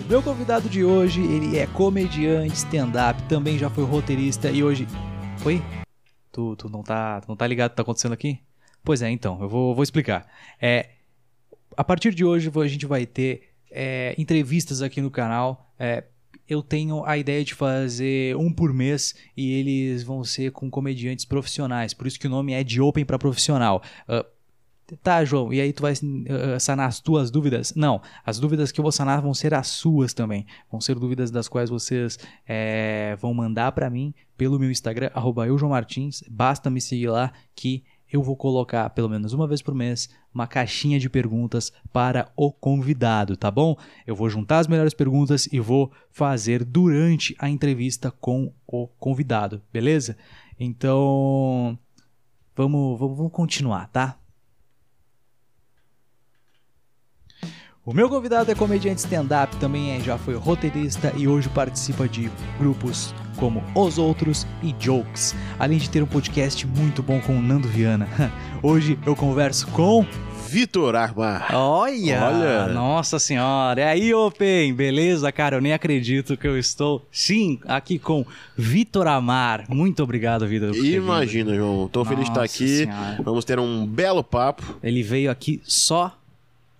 O meu convidado de hoje, ele é comediante, stand-up, também já foi roteirista e hoje. Oi? Tu, tu não tá, tu não tá ligado o que tá acontecendo aqui? Pois é, então, eu vou, vou explicar. É, a partir de hoje a gente vai ter é, entrevistas aqui no canal. É, eu tenho a ideia de fazer um por mês e eles vão ser com comediantes profissionais. Por isso que o nome é de Open para profissional. Uh, Tá, João, e aí tu vai uh, sanar as tuas dúvidas? Não, as dúvidas que eu vou sanar vão ser as suas também. Vão ser dúvidas das quais vocês é, vão mandar para mim pelo meu Instagram, arroba. Basta me seguir lá que eu vou colocar, pelo menos uma vez por mês, uma caixinha de perguntas para o convidado, tá bom? Eu vou juntar as melhores perguntas e vou fazer durante a entrevista com o convidado, beleza? Então, vamos, vamos, vamos continuar, tá? O meu convidado é comediante stand-up, também é, já foi roteirista e hoje participa de grupos como Os Outros e Jokes, além de ter um podcast muito bom com o Nando Viana. Hoje eu converso com Vitor Armar. Olha, Olha, nossa senhora. E aí, Open, beleza, cara? Eu nem acredito que eu estou, sim, aqui com Vitor Amar. Muito obrigado, Vitor. Imagina, João. Tô nossa feliz de estar aqui. Senhora. Vamos ter um belo papo. Ele veio aqui só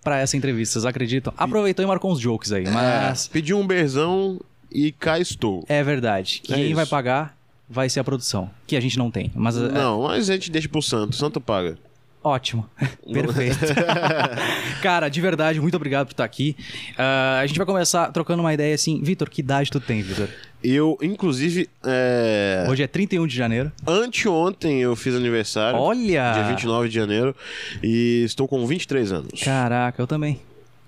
para essa entrevista, vocês acreditam? Aproveitou e marcou uns jokes aí, mas... É, pediu um berzão e cá estou. É verdade. É Quem isso. vai pagar vai ser a produção, que a gente não tem. Mas, é- não, é... mas a gente deixa pro Santo, o Santo paga. Ótimo. Perfeito. Cara, de verdade, muito obrigado por estar aqui. Uh, a gente vai começar trocando uma ideia assim. Vitor, que idade tu tem, Vitor? Eu, inclusive. É... Hoje é 31 de janeiro. Anteontem eu fiz aniversário. Olha! Dia 29 de janeiro. E estou com 23 anos. Caraca, eu também.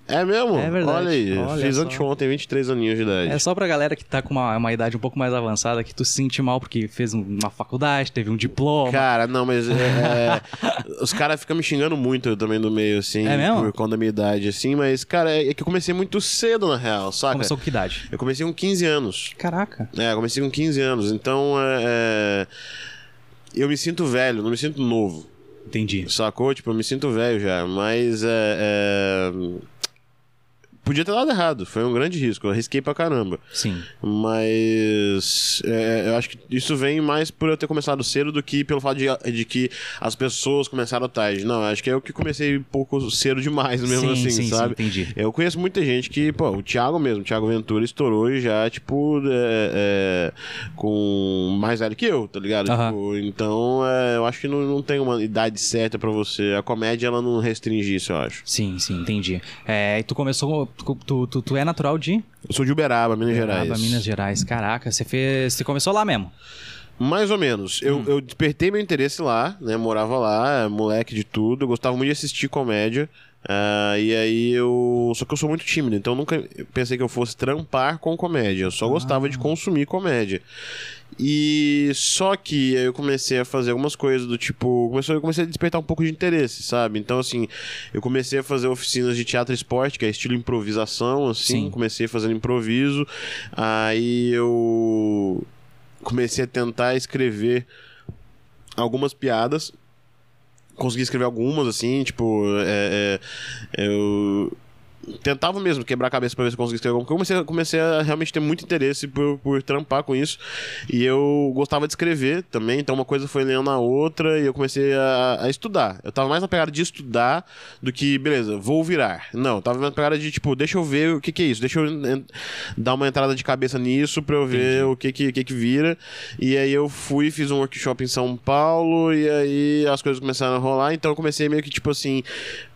É mesmo? É verdade. Olha aí, Olha fiz só. anteontem 23 aninhos de idade. É só pra galera que tá com uma, uma idade um pouco mais avançada que tu se sente mal porque fez uma faculdade, teve um diploma. Cara, não, mas é, é, os caras ficam me xingando muito também no meio, assim, é mesmo? por conta da minha idade, assim, mas, cara, é que eu comecei muito cedo, na real, saca? Começou com que idade? Eu comecei com 15 anos. Caraca. É, eu comecei com 15 anos, então é, é, eu me sinto velho, não me sinto novo. Entendi. Sacou? Tipo, eu me sinto velho já, mas é, é Podia ter dado errado, foi um grande risco, eu arrisquei pra caramba. Sim. Mas é, eu acho que isso vem mais por eu ter começado cedo do que pelo fato de, de que as pessoas começaram tarde. Não, acho que é eu que comecei um pouco cedo demais mesmo sim, assim, sim, sabe? Sim, entendi. Eu conheço muita gente que, pô, o Thiago mesmo, o Thiago Ventura estourou e já, tipo, é, é, com mais velho que eu, tá ligado? Uh -huh. tipo, então, é, eu acho que não, não tem uma idade certa para você. A comédia, ela não restringe isso, eu acho. Sim, sim, entendi. É, e tu começou Tu, tu, tu, é natural de? Eu sou de Uberaba, Minas Uberaba, Gerais. Minas Gerais. Caraca, você fez. Você começou lá mesmo? Mais ou menos. Eu, hum. eu despertei meu interesse lá, né? Morava lá, moleque de tudo. Eu gostava muito de assistir comédia. Uh, e aí eu. Só que eu sou muito tímido, então nunca pensei que eu fosse trampar com comédia. Eu só ah. gostava de consumir comédia. E só que eu comecei a fazer algumas coisas do tipo. Comecei, eu comecei a despertar um pouco de interesse, sabe? Então, assim, eu comecei a fazer oficinas de teatro e esporte, que é estilo improvisação, assim. Sim. Comecei fazendo improviso. Aí eu comecei a tentar escrever algumas piadas. Consegui escrever algumas, assim, tipo. É, é, eu tentava mesmo quebrar a cabeça para ver se eu conseguia escrever alguma coisa. Eu comecei, comecei a realmente ter muito interesse por, por trampar com isso. E eu gostava de escrever também, então uma coisa foi lendo a outra e eu comecei a, a estudar. Eu tava mais na pegada de estudar do que, beleza, vou virar. Não, eu tava na pegada de, tipo, deixa eu ver o que que é isso, deixa eu dar uma entrada de cabeça nisso pra eu ver Entendi. o que que, que que vira. E aí eu fui, fiz um workshop em São Paulo e aí as coisas começaram a rolar, então eu comecei meio que, tipo assim,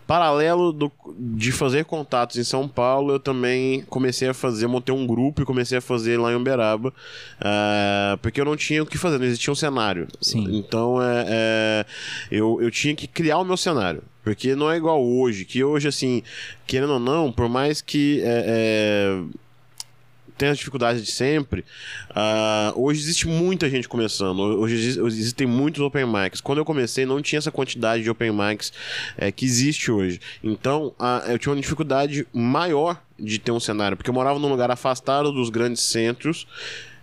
Paralelo do, de fazer contatos em São Paulo, eu também comecei a fazer, montei um grupo e comecei a fazer lá em Uberaba, uh, porque eu não tinha o que fazer, não existia um cenário. Sim. Então é, é, eu, eu tinha que criar o meu cenário. Porque não é igual hoje, que hoje, assim, querendo ou não, por mais que é, tem as dificuldades de sempre. Uh, hoje existe muita gente começando. Hoje existem muitos open mics. Quando eu comecei, não tinha essa quantidade de open mics é, que existe hoje. Então, uh, eu tinha uma dificuldade maior de ter um cenário, porque eu morava num lugar afastado dos grandes centros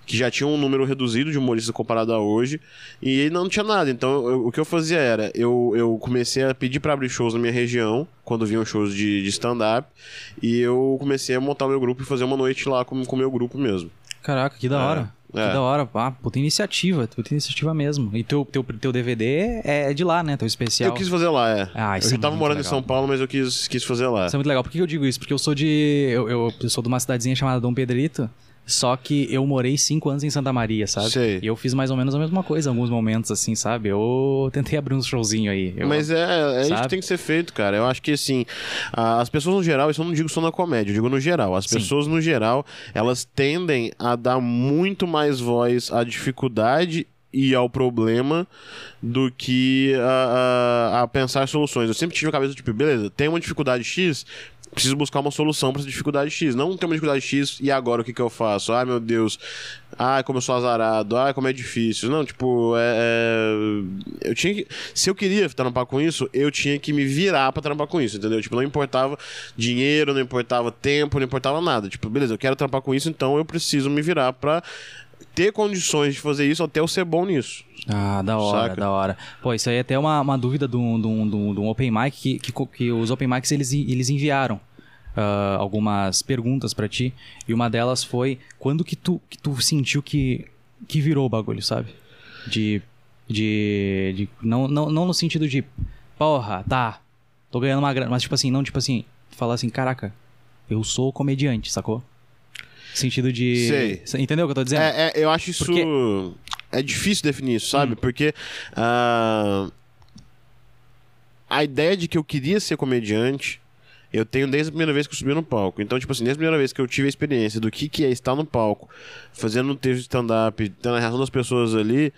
que já tinha um número reduzido de humoristas comparado a hoje, e não tinha nada. Então, eu, o que eu fazia era, eu, eu comecei a pedir para abrir shows na minha região, quando vinham shows de, de stand-up, e eu comecei a montar o meu grupo e fazer uma noite lá com o meu grupo mesmo. Caraca, que da hora. Que é. da hora. Ah, puta iniciativa, puta iniciativa mesmo. E teu, teu, teu DVD é de lá, né? Teu especial. Eu quis fazer lá, é. Ah, isso eu já é tava morando em legal. São Paulo, mas eu quis, quis fazer lá. Isso é muito legal. Por que eu digo isso? Porque eu sou de. Eu, eu, eu sou de uma cidadezinha chamada Dom Pedrito. Só que eu morei cinco anos em Santa Maria, sabe? Sei. E eu fiz mais ou menos a mesma coisa em alguns momentos, assim, sabe? Eu tentei abrir um showzinho aí. Eu- Mas é, é isso que tem que ser feito, cara. Eu acho que, assim, as pessoas no geral, isso eu não digo só na comédia, eu digo no geral. As Sim. pessoas no geral, elas tendem a dar muito mais voz à dificuldade e ao problema do que a, a- a pensar soluções. Eu sempre tive a cabeça, tipo, beleza, tem uma dificuldade X, preciso buscar uma solução para essa dificuldade X. Não tem uma dificuldade X e agora o que, que eu faço? Ai, meu Deus. Ai, como eu sou azarado. Ai, como é difícil. Não, tipo, é, é- eu tinha que. Se eu queria trampar com isso, eu tinha que me virar pra trampar com isso, entendeu? Tipo, não importava dinheiro, não importava tempo, não importava nada. Tipo, beleza, eu quero trampar com isso, então eu preciso me virar pra ter condições de fazer isso até eu ser bom nisso. Ah, da hora, Saca? da hora. Pô, isso aí é até uma, uma dúvida de um, de um- de um- de um open mic que, que, que os open mics eles, eles enviaram ah, algumas perguntas pra ti. E uma delas foi quando que tu, que tu sentiu que, que virou o bagulho, sabe? De. De. de não, não, não no sentido de. Porra, tá. Tô ganhando uma grana. Mas tipo assim, não tipo assim. Falar assim, caraca, eu sou comediante, sacou? Sentido de. Sei. Entendeu o que eu tô dizendo? É, é, eu acho isso. Porque- É difícil definir isso, sabe? Hum. Porque. ah, a ideia de que eu queria ser comediante. Eu tenho desde a primeira vez que eu subi no palco. Então, tipo assim, desde a primeira vez que eu tive a experiência do que, que é estar no palco, fazendo um texto de stand-up, tendo a reação das pessoas ali,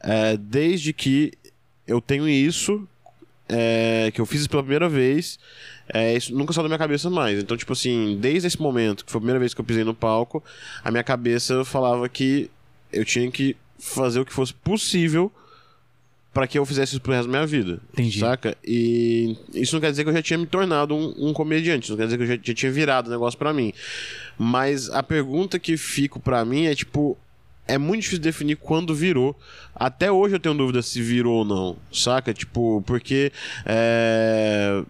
é, desde que eu tenho isso, é, que eu fiz isso pela primeira vez, é, isso nunca saiu da minha cabeça mais. Então, tipo assim, desde esse momento, que foi a primeira vez que eu pisei no palco, a minha cabeça falava que eu tinha que fazer o que fosse possível para que eu fizesse isso pro resto da minha vida. Entendi. Saca? E isso não quer dizer que eu já tinha me tornado um, um comediante, isso não quer dizer que eu já, já tinha virado o negócio pra mim. Mas a pergunta que fico pra mim é tipo. É muito difícil definir quando virou. Até hoje eu tenho dúvida se virou ou não, saca? Tipo, porque. é,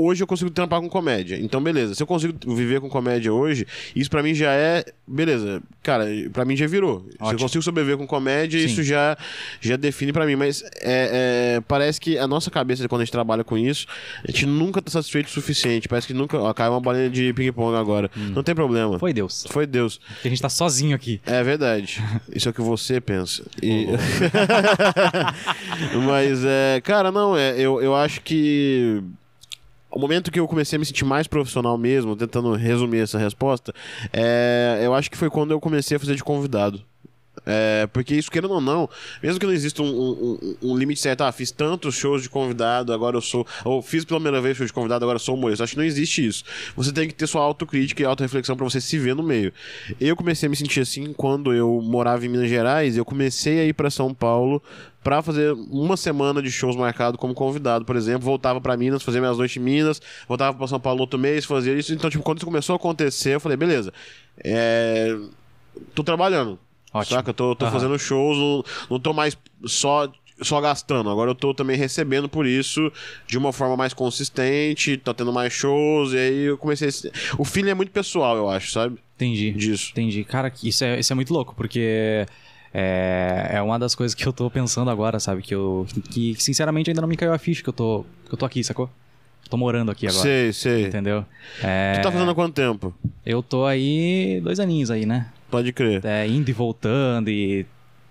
Hoje eu consigo trampar com comédia. Então, beleza. Se eu consigo viver com comédia hoje, isso pra mim já é. Beleza. Cara, pra mim já virou. Se eu Ótimo. consigo sobreviver com comédia, Sim. isso já, já define pra mim. Mas é, é, parece que a nossa cabeça, quando a gente trabalha com isso, a gente nunca tá satisfeito o suficiente. Parece que nunca. Ó, caiu uma bolinha de ping-pong agora. Não tem problema. Hum. Foi Deus. Foi Deus. Porque a gente tá sozinho aqui. É verdade. Isso é o que você pensa. E- Mas, é, cara, não, é, eu, eu acho que o momento que eu comecei a me sentir mais profissional mesmo, tentando resumir essa resposta, é, eu acho que foi quando eu comecei a fazer de convidado. É, porque isso, querendo ou não, mesmo que não exista um, um- um- limite certo, ah, fiz tantos shows de convidado, agora eu sou. Ou fiz pela primeira vez show de convidado, agora eu sou humorista. Acho que não existe isso. Você tem que ter sua autocrítica e autorreflexão pra você se ver no meio. Eu comecei a me sentir assim quando eu morava em Minas Gerais, eu comecei a ir pra São Paulo pra fazer uma semana de shows marcado como convidado, por exemplo, voltava pra Minas, fazia minhas noites em Minas, voltava pra São Paulo outro mês, fazia isso. Então, tipo, quando isso começou a acontecer, eu falei, beleza, é... tô trabalhando. Ótimo. Saca? Eu tô, tô Aham. fazendo shows, não, não tô mais só, só gastando. Agora eu tô também recebendo por isso de uma forma mais consistente, tô tendo mais shows, e aí eu comecei. a O feeling é muito pessoal, eu acho, sabe? Entendi. Disso. Entendi. Cara, isso é, isso é muito louco, porque é, é uma das coisas que eu tô pensando agora, sabe? Que eu. Que sinceramente ainda não me caiu a ficha que eu tô. Que eu tô aqui, sacou? Tô morando aqui agora. Sei, sei. Entendeu? É, Tu tá fazendo há quanto tempo? Eu tô aí dois aninhos aí, né? Pode crer. É, indo e voltando e.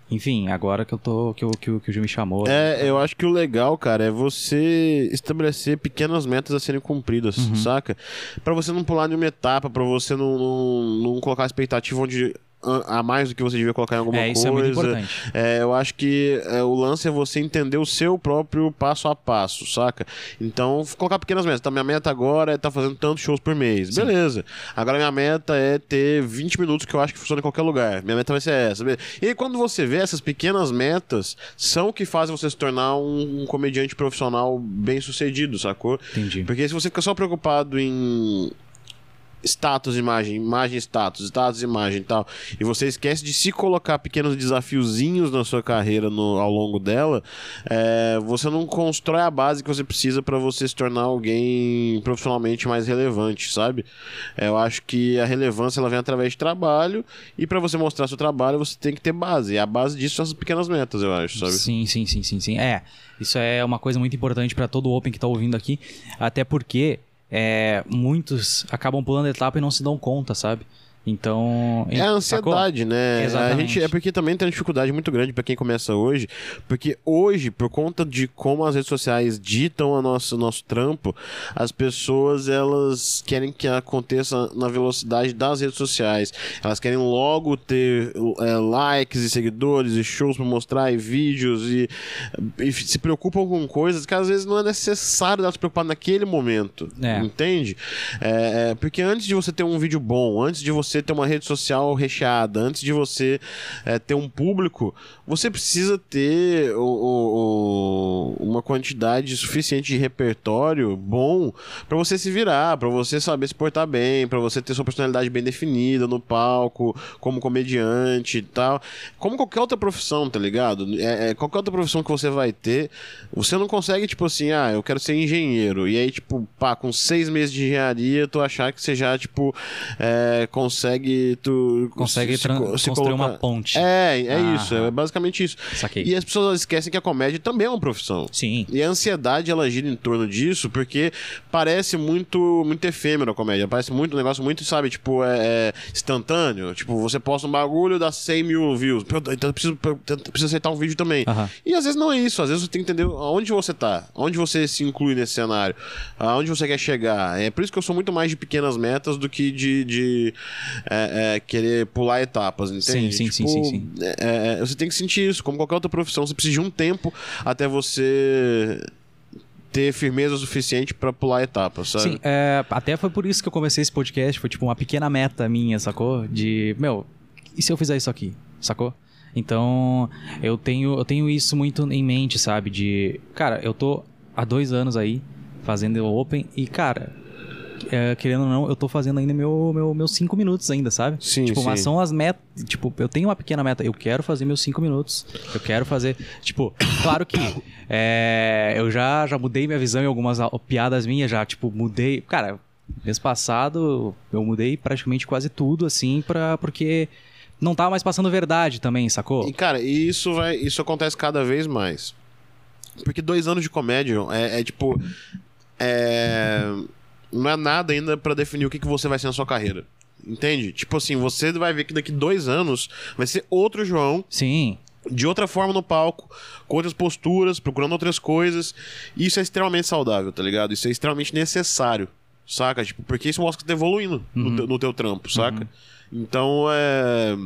Enfim, agora que eu tô. Que, eu, que, o- que o Gil me chamou. É, eu acho que o legal, cara, é você estabelecer pequenas metas a serem cumpridas, Uhum. saca? Pra você não pular nenhuma etapa, pra você não, não, não colocar expectativa onde a mais do que você devia colocar em alguma É, coisa. isso é muito importante. É, eu acho que é, o lance é você entender o seu próprio passo a passo, saca? Então, colocar pequenas metas. Então, minha meta agora é estar fazendo tantos shows por mês. Sim. Beleza. Agora, minha meta é ter 20 minutos que eu acho que funciona em qualquer lugar. Minha meta vai ser essa. beleza? E aí, quando você vê essas pequenas metas, são o que fazem você se tornar um, um comediante profissional bem sucedido, sacou? Entendi. Porque se você fica só preocupado em status, imagem, imagem, status, status, imagem e tal, e você esquece de se colocar pequenos desafiozinhos na sua carreira no, ao longo dela, é, você não constrói a base que você precisa para você se tornar alguém profissionalmente mais relevante, sabe? É, eu acho que a relevância ela vem através de trabalho e para você mostrar seu trabalho você tem que ter base. E a base disso são as pequenas metas, eu acho, sabe? Sim, sim, sim, sim, sim. É, isso é uma coisa muito importante para todo Open que tá ouvindo aqui, até porque é, muitos acabam pulando etapa e não se dão conta, sabe? Então. É a ansiedade, sacou? né? Exatamente. A gente, é porque também tem uma dificuldade muito grande para quem começa hoje. Porque hoje, por conta de como as redes sociais ditam o nosso, nosso trampo, as pessoas elas querem que aconteça na velocidade das redes sociais. Elas querem logo ter é, likes e seguidores e shows para mostrar e vídeos e, e, se preocupam com coisas que às vezes não é necessário elas se preocupar naquele momento. É. Entende? É, é, porque antes de você ter um vídeo bom, antes de você você ter uma rede social recheada, antes de você é, ter um público, você precisa ter o, o, uma quantidade suficiente de repertório bom para você se virar, para você saber se portar bem, para você ter sua personalidade bem definida no palco, como comediante e tal. Como qualquer outra profissão, tá ligado? É, é, qualquer outra profissão que você vai ter, você não consegue, tipo assim, ah, eu quero ser engenheiro. E aí, tipo, pá, com seis meses de engenharia, tu achar que você já, tipo, é, consegue consegue tu consegue se, se construir colocar... uma ponte. É, é ah, isso, é basicamente isso. Saquei. E as pessoas esquecem que a comédia também é uma profissão. Sim. E a ansiedade ela gira em torno disso porque parece muito muito efêmero a comédia, parece muito um negócio muito, sabe, tipo, é, é instantâneo. Tipo, você posta um bagulho, dá 100 mil views. Então eu preciso, eu preciso aceitar um vídeo também. E às vezes não é isso, às vezes você tem que entender aonde você tá, onde você se inclui nesse cenário, aonde você quer chegar. É por isso que eu sou muito mais de pequenas metas do que de, de é, é, querer pular etapas, entende? Sim, sim, tipo, sim, sim, sim. É, é, você tem que sentir isso, como qualquer outra profissão. Você precisa de um tempo até você ter firmeza suficiente para pular etapas, sabe? Sim, é, até foi por isso que eu comecei esse podcast. Foi tipo uma pequena meta minha, sacou? De, meu, e se eu fizer isso aqui, sacou? Então, eu tenho, eu tenho isso muito em mente, sabe? De, cara, eu tô há dois anos aí fazendo o Open e, cara, é, querendo ou não, eu tô fazendo ainda meu, meu, meus cinco minutos ainda, sabe? Sim, tipo, sim. mas são as metas. Tipo, eu tenho uma pequena meta. Eu quero fazer meus cinco minutos. Eu quero fazer. Tipo, claro que é, eu já, já mudei minha visão em algumas piadas minhas, já, tipo, mudei. Cara, mês passado eu mudei praticamente quase tudo, assim, pra, porque não tava mais passando verdade também, sacou? E, cara, isso vai. Isso acontece cada vez mais. Porque dois anos de comédia é, é tipo. É não é nada ainda para definir o que, que você vai ser na sua carreira. Entende? Tipo assim, você vai ver que daqui dois anos vai ser outro João. Sim. De outra forma no palco, com outras posturas, procurando outras coisas. E isso é extremamente saudável, tá ligado? Isso é extremamente necessário, saca? Tipo, porque isso mostra que tá evoluindo uhum. no, teu, no, teu, trampo, saca? Uhum. Então é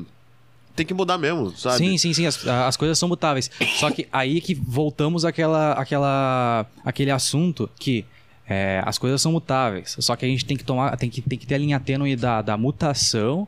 tem que mudar mesmo, sabe? Sim, sim, sim. As, as coisas são mutáveis. Só que aí que voltamos àquela, àquela, àquele assunto que é, as coisas são mutáveis, só que a gente tem que tomar, tem que, tem que ter a linha tênue da, da mutação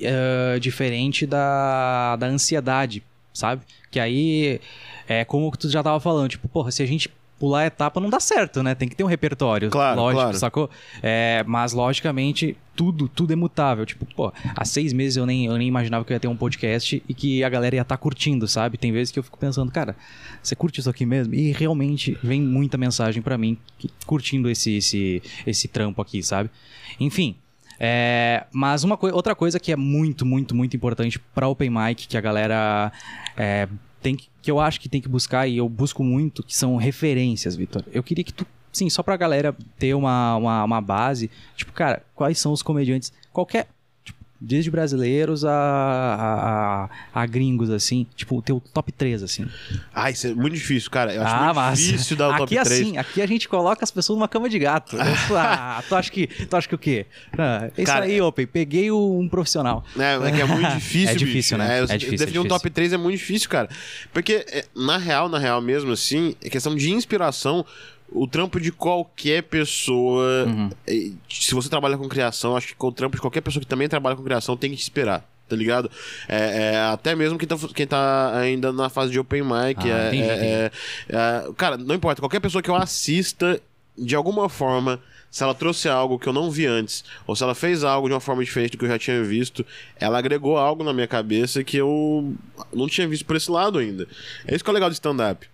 uh, diferente da, da ansiedade, sabe? Que aí é como tu já tava falando, tipo, porra, se a gente pular a etapa não dá certo, né? Tem que ter um repertório. Claro, lógico, claro. sacou? É, mas, logicamente, tudo, tudo é mutável. Tipo, pô, há seis meses eu nem, eu nem imaginava que eu ia ter um podcast e que a galera ia estar tá curtindo, sabe? Tem vezes que eu fico pensando, cara, você curte isso aqui mesmo? E realmente vem muita mensagem para mim que, curtindo esse, esse, esse trampo aqui, sabe? Enfim. É, mas uma co outra coisa que é muito, muito, muito importante para Open Mic, que a galera é, tem que, que eu acho que tem que buscar, e eu busco muito, que são referências, Vitor. Eu queria que tu, sim, só pra galera ter uma, uma, uma base, tipo, cara, quais são os comediantes, qualquer desde brasileiros a, a, a, gringos, assim. Tipo, o teu top 3, assim. Ah, isso é muito difícil, cara. Eu acho ah, muito mas... difícil dar o aqui top 3. Assim, aqui a gente coloca as pessoas numa cama de gato. ah, tu acha que, tu acha que o quê? Ah, isso cara, aí, Open, peguei um profissional. É, é que é muito difícil, É difícil, bicho. né? É, é difícil. Definir é um top 3 é muito difícil, cara. Porque, é, na real, na real mesmo, assim, é questão de inspiração o trampo de qualquer pessoa. Uhum. Se você trabalha com criação, acho que o trampo de qualquer pessoa que também trabalha com criação tem que te esperar. Tá ligado? É, é até mesmo quem tá, quem tá ainda na fase de open mic. Ah, é, é, é, é, cara, não importa. Qualquer pessoa que eu assista, de alguma forma, se ela trouxe algo que eu não vi antes, ou se ela fez algo de uma forma diferente do que eu já tinha visto, ela agregou algo na minha cabeça que eu não tinha visto por esse lado ainda. É isso que é legal do stand-up.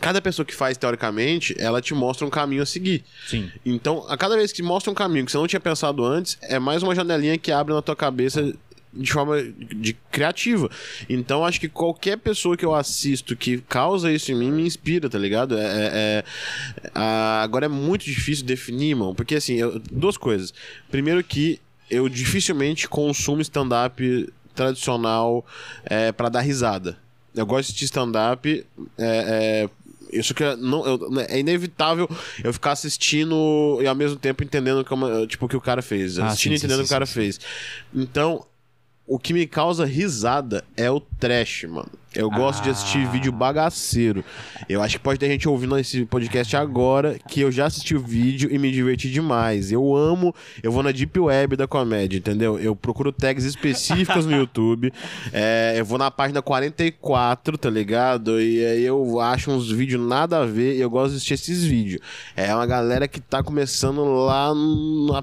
Cada pessoa que faz, teoricamente, ela te mostra um caminho a seguir. Sim. Então, a cada vez que mostra um caminho que você não tinha pensado antes, é mais uma janelinha que abre na tua cabeça de forma de criativa. Então acho que qualquer pessoa que eu assisto que causa isso em mim me inspira, tá ligado? É, é, é a, agora é muito difícil definir, mano, porque assim, eu, duas coisas. Primeiro que eu dificilmente consumo stand-up tradicional é, para dar risada. Eu gosto de stand-up é, é, isso que é, não, eu, né, é inevitável eu ficar assistindo e ao mesmo tempo entendendo como, tipo, o que o cara fez. Ah, assistindo e sim, entendendo sim, o que o cara fez. Então, o que me causa risada é o trash, mano. Eu gosto de assistir Ah. vídeo bagaceiro. Eu acho que pode ter gente ouvindo esse podcast agora que eu já assisti o vídeo e me diverti demais. Eu amo, eu vou na deep web da comédia, entendeu? Eu procuro tags específicas no YouTube. É, eu vou na página 44, tá ligado? E aí eu acho uns vídeos nada a ver e eu gosto de assistir esses vídeos. É uma galera que tá começando lá no,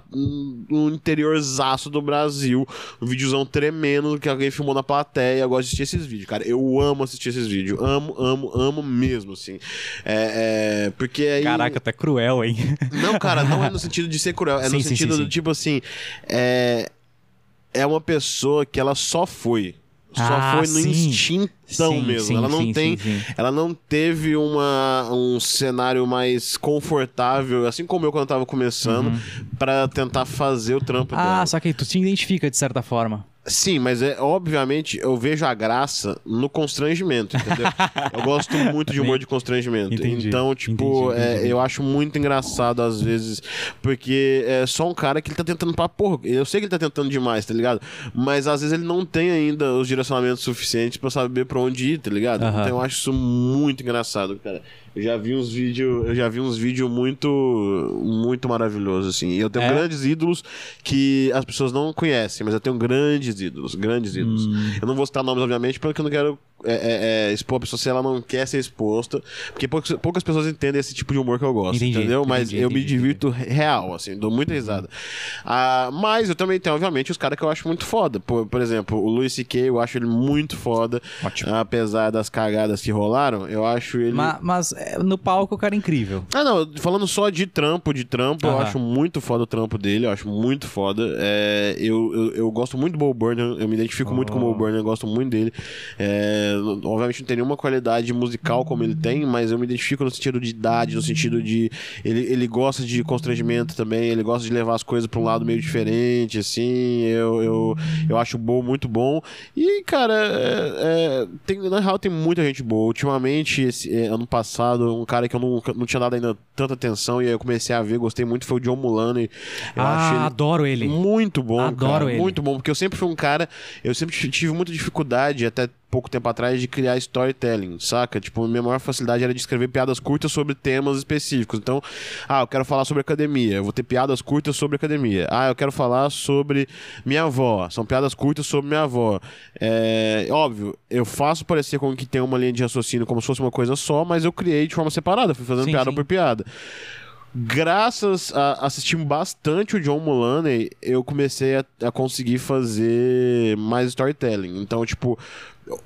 no interiorzaço do Brasil. Um videozão tremendo que alguém filmou na plateia. Eu gosto de assistir esses vídeos, cara. Eu amo assistir esses vídeos. Amo, amo, amo mesmo, assim. É, é, porque aí. Caraca, tá cruel, hein? Não, cara, não é no sentido de ser cruel. É Sim, no sim, sentido sim, do tipo assim. É, é uma pessoa que ela só foi. Só Ah, foi no instintão mesmo. sim, ela não sim, tem. sim. Ela não teve uma, um cenário mais confortável, assim como eu quando eu tava começando, pra tentar fazer o trampo dela. Uhum. Ah, só que tu te identifica de certa forma. Sim, mas é obviamente eu vejo a graça no constrangimento, entendeu? eu gosto muito de humor de constrangimento. Entendi, Então, tipo, entendi, é, entendi. eu acho muito engraçado às vezes, porque é só um cara que ele tá tentando pra porra. Eu sei que ele tá tentando demais, tá ligado? Mas às vezes ele não tem ainda os direcionamentos suficientes pra saber pra onde ir, tá ligado? Aham. Então eu acho isso muito engraçado, cara. Eu já vi uns vídeos, eu já vi uns vídeos muito muito maravilhosos assim. E eu tenho É? grandes ídolos que as pessoas não conhecem, mas eu tenho grandes ídolos, grandes ídolos. Hum. Eu não vou citar nomes, obviamente, porque eu não quero é, é, é, expor a pessoa se ela não quer ser exposta, porque poucas, poucas pessoas entendem esse tipo de humor que eu gosto, Entendi, entendeu? Mas entendi, eu me entendi, divirto real, assim, dou muita risada. Ah, mas eu também tenho, obviamente, os caras que eu acho muito foda. Por, por exemplo, o Luis C.K., eu acho ele muito foda. Ótimo. Apesar das cagadas que rolaram, eu acho ele. Ma- Mas, é, no palco o cara é incrível. Ah, não, falando só de trampo, de trampo, eu acho muito foda o trampo dele, eu acho muito foda. É, eu, eu, eu gosto muito do Bo Burnham, eu me identifico muito com o Bo Burnham, eu gosto muito dele. É, obviamente não tem nenhuma qualidade musical como ele tem, mas eu me identifico no sentido de idade, no sentido de. Ele, ele gosta de constrangimento também, ele gosta de levar as coisas pra um lado meio diferente, assim. Eu, eu, eu acho o Bo muito bom. E, cara, é, é, tem, na real tem muita gente boa. Ultimamente, esse, é, ano passado, um cara que eu nunca, não tinha dado ainda tanta atenção e aí eu comecei a ver, gostei muito, foi o John Mulaney. Eu ah, ele adoro ele. muito bom, Adoro cara, ele. Muito bom, porque eu sempre fui um cara, eu sempre tive muita dificuldade, até pouco tempo atrás, de criar storytelling, saca? Tipo, minha maior facilidade era de escrever piadas curtas sobre temas específicos. Então, ah, eu quero falar sobre academia, eu vou ter piadas curtas sobre academia. Ah, eu quero falar sobre minha avó, são piadas curtas sobre minha avó. É, óbvio, eu faço parecer com que tem uma linha de raciocínio como se fosse uma coisa só, mas eu criei de forma separada, fui fazendo Sim, piada sim. por piada. Graças a assistir bastante o John Mulaney, eu comecei a, a conseguir fazer mais storytelling. Então, tipo,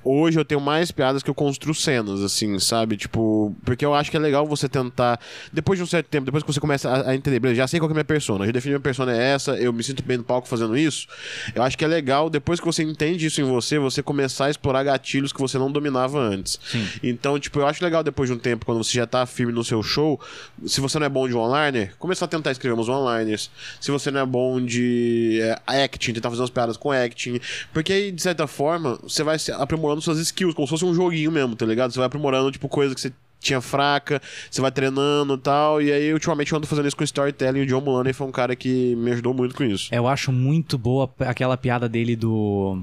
hoje eu tenho mais piadas que eu construo cenas, assim, sabe? Tipo, porque eu acho que é legal você tentar, depois de um certo tempo, depois que você começa a, a entender, beleza, já sei qual que é a minha persona, já defini minha persona é essa, eu me sinto bem no palco fazendo isso. Eu acho que é legal, depois que você entende isso em você, você começar a explorar gatilhos que você não dominava antes. Sim. Então, tipo, eu acho legal depois de um tempo, quando você já tá firme no seu show, se você não é bom de one-liner, começar a tentar escrever uns one-liners. Se você não é bom de é, acting, tentar fazer umas piadas com acting. Porque aí, de certa forma, você vai se aprimorando suas skills, como se fosse um joguinho mesmo, tá ligado? Você vai aprimorando, tipo, coisa que você tinha fraca, você vai treinando e tal. E aí, ultimamente, eu ando fazendo isso com storytelling. O John Mulaney foi um cara que me ajudou muito com isso. Eu acho muito boa aquela piada dele do.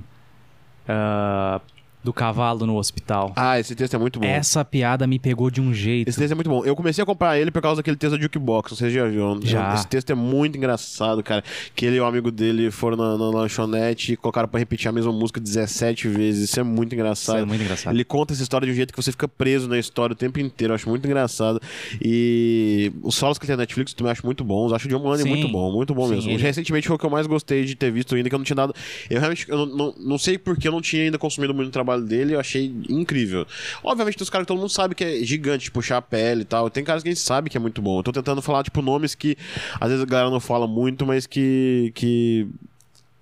ah, do cavalo no hospital. Ah, esse texto é muito bom. Essa piada me pegou de um jeito. Esse texto é muito bom. Eu comecei a comprar ele por causa daquele texto da Jukebox, não sei se já viu. Já. Esse texto é muito engraçado, cara. Que ele e o amigo dele foram na, na lanchonete e colocaram pra repetir a mesma música 17 vezes. Isso é muito engraçado. Isso é muito engraçado. Ele conta essa história de um jeito que você fica preso na história o tempo inteiro. Eu acho muito engraçado. E os solos que tem na Netflix eu também acho muito bons. Eu acho o John Mulaney muito bom, muito bom Sim, mesmo. ele- Recentemente foi o que eu mais gostei de ter visto ainda, que eu não tinha dado. Eu realmente eu não, não, não sei porque eu não tinha ainda consumido muito o trabalho dele, eu achei incrível. Obviamente, tem os caras que todo mundo sabe que é gigante, puxar a pele e tal. Tem caras que a gente sabe que é muito bom. Eu tô tentando falar, tipo, nomes que às vezes a galera não fala muito, mas que. que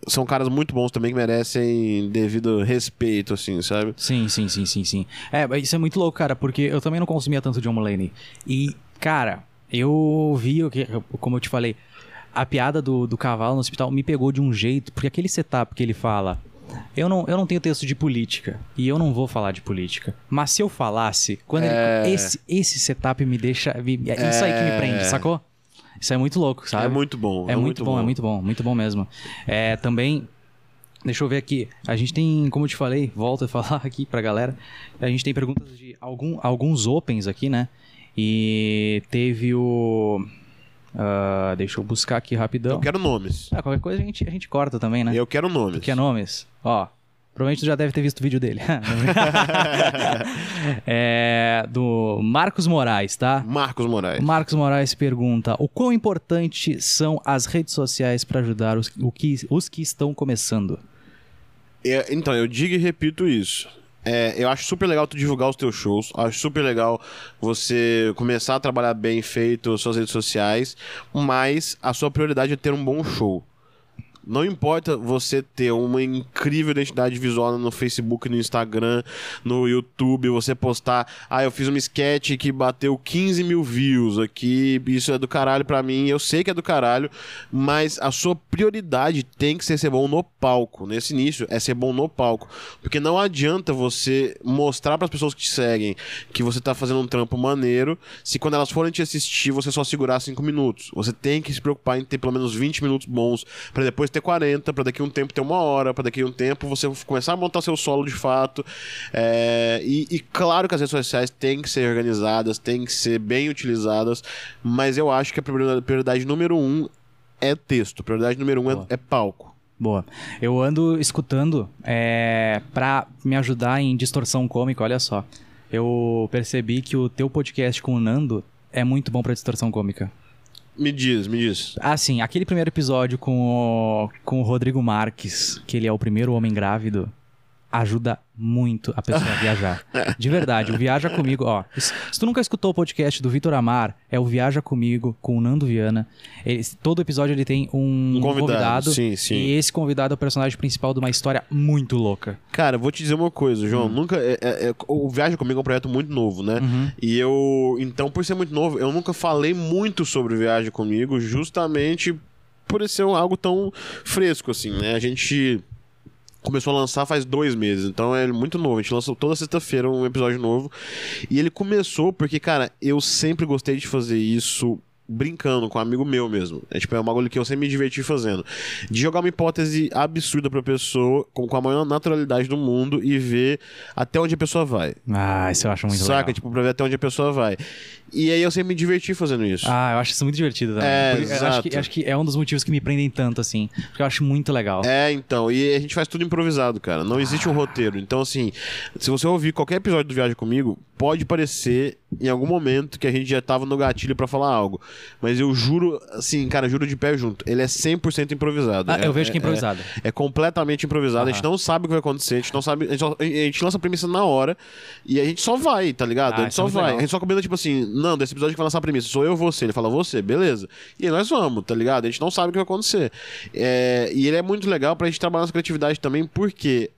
são caras muito bons também que merecem devido respeito, assim, sabe? Sim, sim, sim, sim, sim. É, isso é muito louco, cara, porque eu também não consumia tanto John Mulaney. E, cara, eu vi o que, como eu te falei, a piada do, do cavalo no hospital me pegou de um jeito, porque aquele setup que ele fala. Eu não, eu não tenho texto de política e eu não vou falar de política. Mas se eu falasse, quando ele- É. esse, esse setup me deixa. me- é isso aí que me É. prende, sacou? Isso é muito louco, sabe? É muito bom. É, muito, bom, é muito bom, muito bom mesmo. É, também, deixa eu ver aqui. A gente tem, como eu te falei, volto a falar aqui pra galera. A gente tem perguntas de algum, alguns opens aqui, né? E teve o. ah, deixa eu buscar aqui rapidão. Eu quero nomes. Ah, qualquer coisa a gente, a gente corta também, né? Eu quero nomes. Tu quer nomes? Ó. Provavelmente tu já deve ter visto o vídeo dele. é, do Marcos Moraes, tá? Marcos Moraes. Marcos Moraes pergunta: O quão importante são as redes sociais para ajudar os, o que, os que estão começando? É, então, eu digo e repito isso. É, eu acho super legal tu divulgar os teus shows. Acho super legal você começar a trabalhar bem feito suas redes sociais. Mas a sua prioridade é ter um bom show. Não importa você ter uma incrível identidade visual no Facebook, no Instagram, no YouTube, você postar, ah, eu fiz uma sketch que bateu 15 mil views aqui, isso é do caralho pra mim, eu sei que é do caralho, mas a sua prioridade tem que ser ser bom no palco. Nesse início, é ser bom no palco. Porque não adianta você mostrar pras pessoas que te seguem que você tá fazendo um trampo maneiro, se quando elas forem te assistir, você só segurar 5 minutos. Você tem que se preocupar em ter pelo menos 20 minutos bons, pra depois ter 40, pra daqui a um tempo ter uma hora, pra daqui a um tempo você começar a montar seu solo de fato. É, e, e claro que as redes sociais têm que ser organizadas, têm que ser bem utilizadas, mas eu acho que a prioridade, prioridade número um é texto, prioridade número um é, é palco. Boa. Eu ando escutando é, pra me ajudar em distorção cômica, olha só. Eu percebi que o teu podcast com o Nando é muito bom pra distorção cômica. Me diz, me diz. Assim, aquele primeiro episódio com o, com o Rodrigo Marques, que ele é o primeiro homem grávido, ajuda muito a pessoa a viajar. De verdade, o Viaja Comigo, ó. Se, tu nunca escutou o podcast do Vitor Amar, é o Viaja Comigo com o Nando Viana. Ele- todo episódio ele tem um, Um convidado, convidado. sim, sim. E esse convidado é o personagem principal de uma história muito louca. Cara, vou te dizer uma coisa, João. Hum. Nunca. é- é- é- o Viagem Comigo é um projeto muito novo, né? Uhum. E eu. Então, por ser muito novo, eu nunca falei muito sobre Viagem Comigo, justamente por ser algo tão fresco, assim, né? A gente. Começou a lançar faz dois meses, então é muito novo. A gente lança toda sexta-feira um episódio novo. E ele começou porque, cara, eu sempre gostei de fazer isso brincando com um amigo meu mesmo. É tipo, é um bagulho que eu sempre me diverti fazendo. De jogar uma hipótese absurda pra pessoa, com, com a maior naturalidade do mundo e ver até onde a pessoa vai. Ah, isso eu acho muito Saca? legal. Tipo, pra ver até onde a pessoa vai. E aí eu sempre me diverti fazendo isso. Ah, eu acho isso muito divertido também. É, eu acho, exato. que, acho que é um dos motivos que me prendem tanto, assim. Porque eu acho muito legal. É, então, e a gente faz tudo improvisado, cara. Não existe um roteiro. Então, assim, se você ouvir qualquer episódio do Viagem Comigo, pode parecer em algum momento que a gente já tava no gatilho pra falar algo. Mas eu juro, assim, cara, juro de pé junto. Ele é 100% improvisado. Ah, eu vejo que é é improvisado. É completamente improvisado, a gente não sabe o que vai acontecer, a gente não sabe. A gente, a gente lança a premissa na hora e a gente só vai, tá ligado? Ah, a gente é só vai. legal. A gente só combina, tipo assim, não, desse episódio que vai lançar a premissa, sou eu ou você. Ele fala você, beleza. E aí nós vamos, tá ligado? A gente não sabe o que vai acontecer. É, e ele é muito legal pra gente trabalhar nossa criatividade também, porque.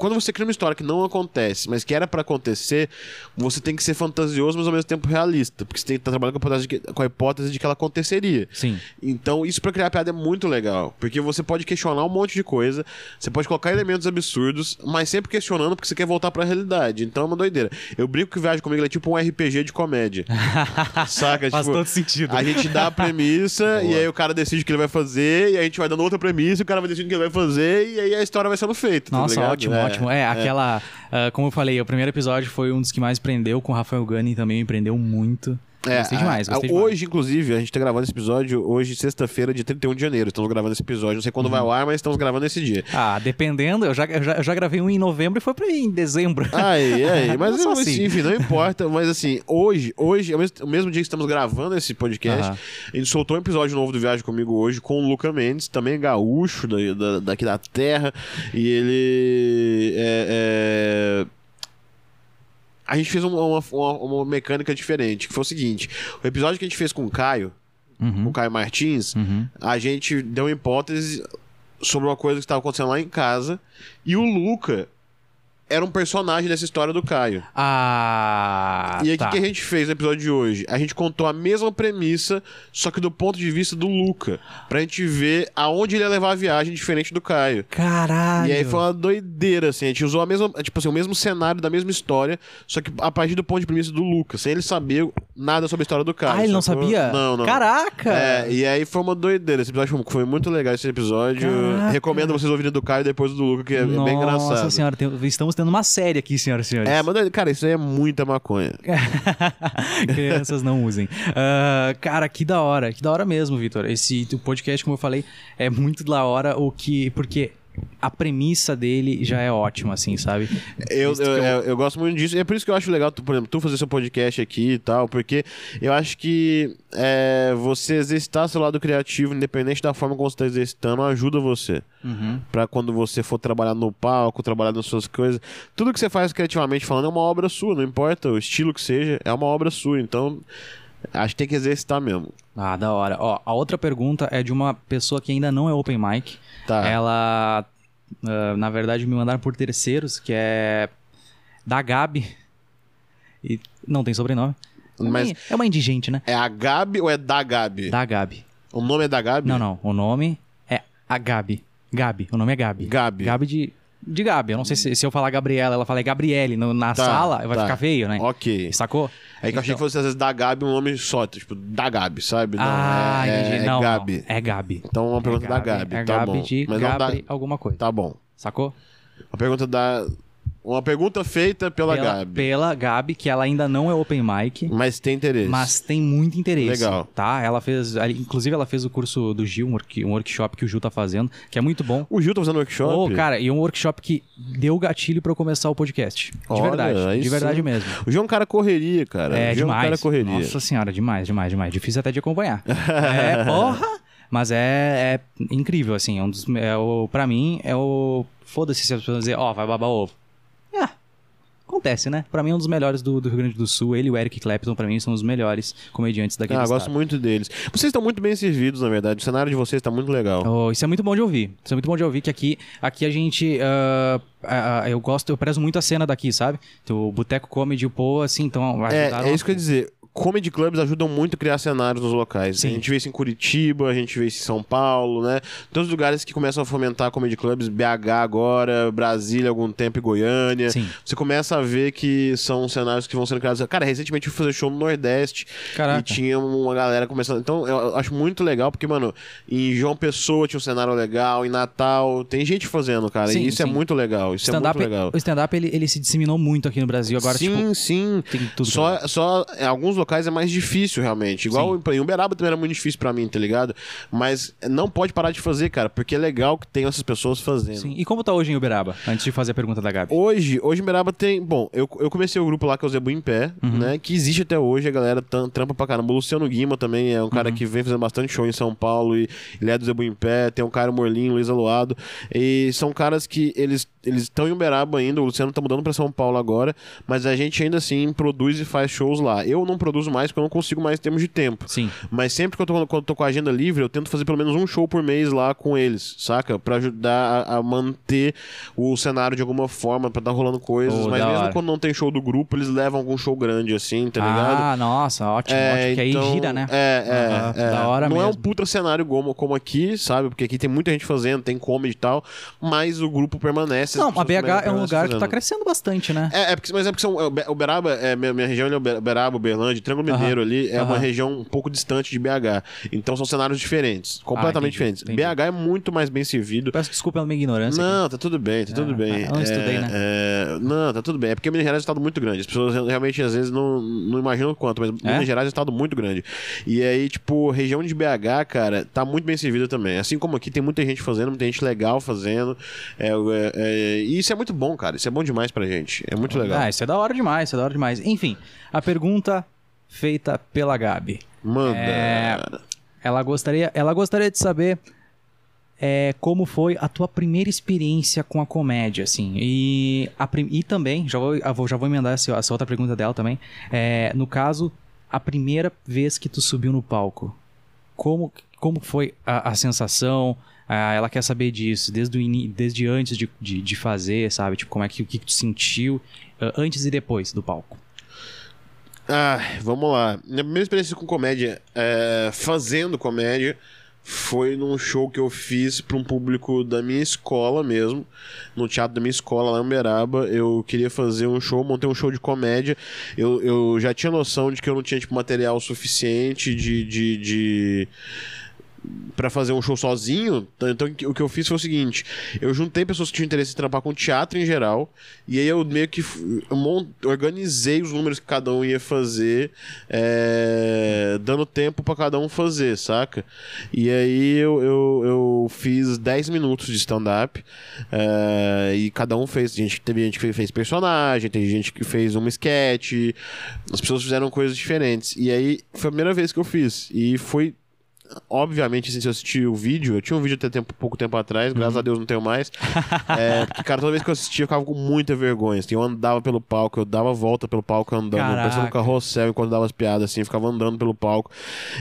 Quando você cria uma história que não acontece, mas que era pra acontecer, você tem que ser fantasioso, mas ao mesmo tempo realista. Porque você tem que estar trabalhando com a hipótese de que, com a hipótese de que ela aconteceria. Sim. Então, isso pra criar piada é muito legal. Porque você pode questionar um monte de coisa, você pode colocar elementos absurdos, mas sempre questionando porque você quer voltar pra realidade. Então é uma doideira. Eu brinco que Viagem Comigo é tipo um RPG de comédia. Saca? Faz tipo, todo sentido. A gente dá a premissa e aí o cara decide o que ele vai fazer, e a gente vai dando outra premissa, e o cara vai decidindo o que ele vai fazer, e aí a história vai sendo feita. Nossa, tá ligado? ótimo, É, ótimo. É, aquela. ah, como eu falei, o primeiro episódio foi um dos que mais prendeu, com o Rafael Gunning também me prendeu muito. Gostei demais, a- gostei a- demais. Hoje, inclusive, a gente tá gravando esse episódio hoje, sexta-feira, de 31 de janeiro. Estamos gravando esse episódio. Não sei quando Uhum. vai ao ar, mas estamos gravando esse dia. Ah, dependendo, eu já, eu já, eu já gravei um em novembro e foi pra ir em dezembro. Aí, aí. Mas, mas, assim. enfim, não importa. Mas assim, hoje, hoje, é o mesmo, mesmo dia que estamos gravando esse podcast, Aham. a gente soltou um episódio novo do Viagem Comigo hoje com o Luca Mendes, também gaúcho da, da- daqui da terra. E ele. é- é, A gente fez uma, uma, uma- mecânica diferente, que foi o seguinte: o episódio que a gente fez com o Caio, com Uhum. o Caio Martins, Uhum. a gente deu uma hipótese sobre uma coisa que estava acontecendo lá em casa. E o Luca era um personagem dessa história do Caio. Ah. e aí, o tá. que, que a gente fez no episódio de hoje? A gente contou a mesma premissa, só que do ponto de vista do Luca. Pra gente ver aonde ele ia levar a viagem diferente do Caio. Caralho. E aí foi uma doideira, assim. A gente usou a mesma, tipo assim, o mesmo cenário da mesma história, só que a partir do ponto de premissa do Luca, sem ele saber nada sobre a história do Caio. Ah, ele não sacou? sabia? Não, não. Caraca! É, e aí foi uma doideira. Esse episódio foi, foi muito legal esse episódio. Caraca. Recomendo vocês ouvirem do Caio depois do Luca, que é, é bem engraçado. Nossa senhora, estamos tendo uma série aqui, senhoras e senhores. É, mas, cara, isso aí é muita maconha. Crianças não usem. Ah, cara, que da hora, que da hora mesmo, Vitor. Esse podcast, como eu falei, é muito da hora o que. Porque a premissa dele já é ótima, assim, sabe? Eu, eu, eu- eu- gosto muito disso. E é por isso que eu acho legal, tu, por exemplo, tu fazer seu podcast aqui e tal, porque eu acho que é, você exercitar seu lado criativo, independente da forma como você está exercitando, ajuda você. Uhum. Pra quando você for trabalhar no palco, trabalhar nas suas coisas. Tudo que você faz criativamente falando é uma obra sua, não importa o estilo que seja, é uma obra sua. Então, acho que tem que exercitar mesmo. Ah, da hora. Ó, a outra pergunta é de uma pessoa que ainda não é open mic. Tá. Ela, ah, na verdade, me mandaram por terceiros, que é da Gabi. E não tem sobrenome. Mas É uma indigente, né? é a Gabi ou é da Gabi? Da Gabi. O nome é da Gabi? Não, não. O nome é a Gabi. Gabi. O nome é Gabi. Gabi. Gabi de, de Gabi. Eu não sei se, se eu falar Gabriela, ela fala Gabriele no- na Tá, sala, vai tá. ficar feio, né? Ok. Sacou? É que eu achei Então- que fosse às vezes da Gabi um nome só, tipo, da Gabi, sabe? Não, ah, é, entendi. é, não, Gabi. não. É Gabi. Então uma pergunta é da Gabi, É tá Gabi bom. de Mas não Gabri dá... alguma coisa. Tá bom. Sacou? Uma pergunta da... Uma pergunta feita pela, pela, Gabi. Pela Gabi, que ela ainda não é open mic. Mas tem interesse. Mas tem muito interesse. Legal. Tá? Ela fez. Inclusive, ela fez o curso do Gil, um, work- workshop que o Gil tá fazendo, que é muito bom. O Gil tá fazendo workshop? Ô, cara, e um workshop que deu gatilho pra eu começar o podcast. De Olha, verdade. De verdade sim. mesmo. O Gil é um cara correria, cara. É o Gil é um demais. cara correria. Nossa senhora, demais, demais, demais. Difícil até de acompanhar. é, porra! Mas é, é incrível, assim. É um dos, é o, pra mim, é o. Foda-se se as pessoas dizem, ó, vai babar ovo. Ah, acontece, né? Pra mim é um dos melhores do, do Rio Grande do Sul. Ele e o Eric Clapton, pra mim, são os melhores comediantes daquele Ah, estado. gosto muito deles. Vocês estão muito bem servidos, na verdade. O cenário de vocês tá muito legal. Oh, isso é muito bom de ouvir. Isso é muito bom de ouvir que aqui, aqui a gente. ah, ah, ah, eu gosto, eu prezo muito a cena daqui, sabe? Então, o Boteco Comedy, o Pô, assim, então. É, é isso que eu ia dizer. Comedy clubs ajudam muito a criar cenários nos locais. Sim. A gente vê isso em Curitiba, a gente vê isso em São Paulo, né? Todos os lugares que começam a fomentar comedy clubs, BH agora, Brasília algum tempo e Goiânia. Sim. Você começa a ver que são cenários que vão sendo criados. Cara, recentemente eu fui fazer show no Nordeste Caraca. e tinha uma galera começando. Então eu acho muito legal, porque, mano, em João Pessoa tinha um cenário legal, em Natal, tem gente fazendo, cara. Sim, e isso é sim. muito legal. Isso é muito legal. O stand-up, ele, ele se disseminou muito aqui no Brasil. Agora, sim, tipo, sim. tem tudo. Só, só em alguns locais é mais difícil, realmente. Igual em em Uberaba também era muito difícil pra mim, tá ligado? Mas não pode parar de fazer, cara, porque é legal que tem essas pessoas fazendo. Sim. E como tá hoje em Uberaba? Antes de fazer a pergunta da Gabi. Hoje, hoje em Uberaba tem. Bom, eu, eu comecei o grupo lá que é o Zebu em Pé, Uhum. né? Que existe até hoje, a galera trampa pra caramba. O Luciano Guima também é um Uhum. cara que vem fazendo bastante show em São Paulo e ele é do Zebu em Pé. Tem um cara Morlinho, Luiz Aluado. E são caras que eles eles estão em Uberaba ainda. O Luciano tá mudando pra São Paulo agora, mas a gente ainda assim produz e faz shows lá. Eu não produzo mais porque eu não consigo mais em termos de tempo. Sim. Mas sempre que eu tô, quando eu tô com a agenda livre, eu tento fazer pelo menos um show por mês lá com eles, saca? Pra ajudar a, a manter o cenário de alguma forma, pra tá rolando coisas. Pô, Mas mesmo hora. quando não tem show do grupo, eles levam algum show grande assim, tá ligado? Ah, nossa, ótimo, ótimo. Que aí então, gira, né? É, é, Aham, é. da hora Não é um mesmo. puta cenário como, como aqui, sabe? Porque aqui tem muita gente fazendo, tem comedy e tal, mas o grupo permanece. Não, a BH é um lugar que tá fazendo. crescendo bastante, né? É, é porque, mas é porque são, é, Uberaba, é, minha, minha região é Uber- Uberaba, Uberlândia Grande, Triângulo Mineiro ali, é uma Aham. região um pouco distante de BH. Então são cenários diferentes, completamente entendi, diferentes. entendi. BH é muito mais bem servido. Peço desculpa pela minha ignorância. aqui. Não, tá tudo bem, tá tudo Ah, bem. eu não estudei, É, né? é, não, tá tudo bem. É porque Minas Gerais é um estado muito grande. As pessoas realmente às vezes não, não imaginam o quanto, mas É? Minas Gerais é um estado muito grande. E aí, tipo, região de BH, cara, tá muito bem servida também. Assim como aqui tem muita gente fazendo, muita gente legal fazendo. É, é, é, e isso é muito bom, cara. Isso é bom demais pra gente. É muito legal. Ah, isso é da hora demais, isso é da hora demais. Enfim, a pergunta feita pela Gabi. Manda. É, Ela gostaria, ela gostaria de saber é, como foi a tua primeira experiência com a comédia, assim. E, a e também, já vou, já vou emendar essa, essa outra pergunta dela também. É, no caso, a primeira vez que tu subiu no palco, como, como foi a, a sensação? Ah, ela quer saber disso, desde, o desde antes de, de, de fazer, sabe? Tipo, como é que, o que que tu sentiu ah, antes e depois do palco. Ah, vamos lá. Minha primeira experiência com comédia, é, fazendo comédia, foi num show que eu fiz para um público da minha escola mesmo, no teatro da minha escola lá em Uberaba. Eu queria fazer um show, montei um show de comédia. Eu, eu já tinha noção de que eu não tinha tipo, material suficiente de. de, de para fazer um show sozinho, então o que eu fiz foi o seguinte: eu juntei pessoas que tinham interesse em trampar com teatro em geral, e aí eu meio que organizei os números que cada um ia fazer, é, dando tempo pra cada um fazer, saca? E aí eu, eu, eu fiz 10 minutos de stand-up, é, e cada um fez. Gente, teve gente que fez personagem, teve gente que fez uma sketch, as pessoas fizeram coisas diferentes. E aí foi a primeira vez que eu fiz, e foi obviamente, assim, se eu assistir o vídeo, eu tinha um vídeo até tempo, pouco tempo atrás, graças a Deus não tenho mais. é, porque, cara, toda vez que eu assistia, eu ficava com muita vergonha. Assim, eu andava pelo palco, eu dava volta pelo palco andando, Caraca. parecendo um carrossel enquanto dava as piadas, assim, eu ficava andando pelo palco.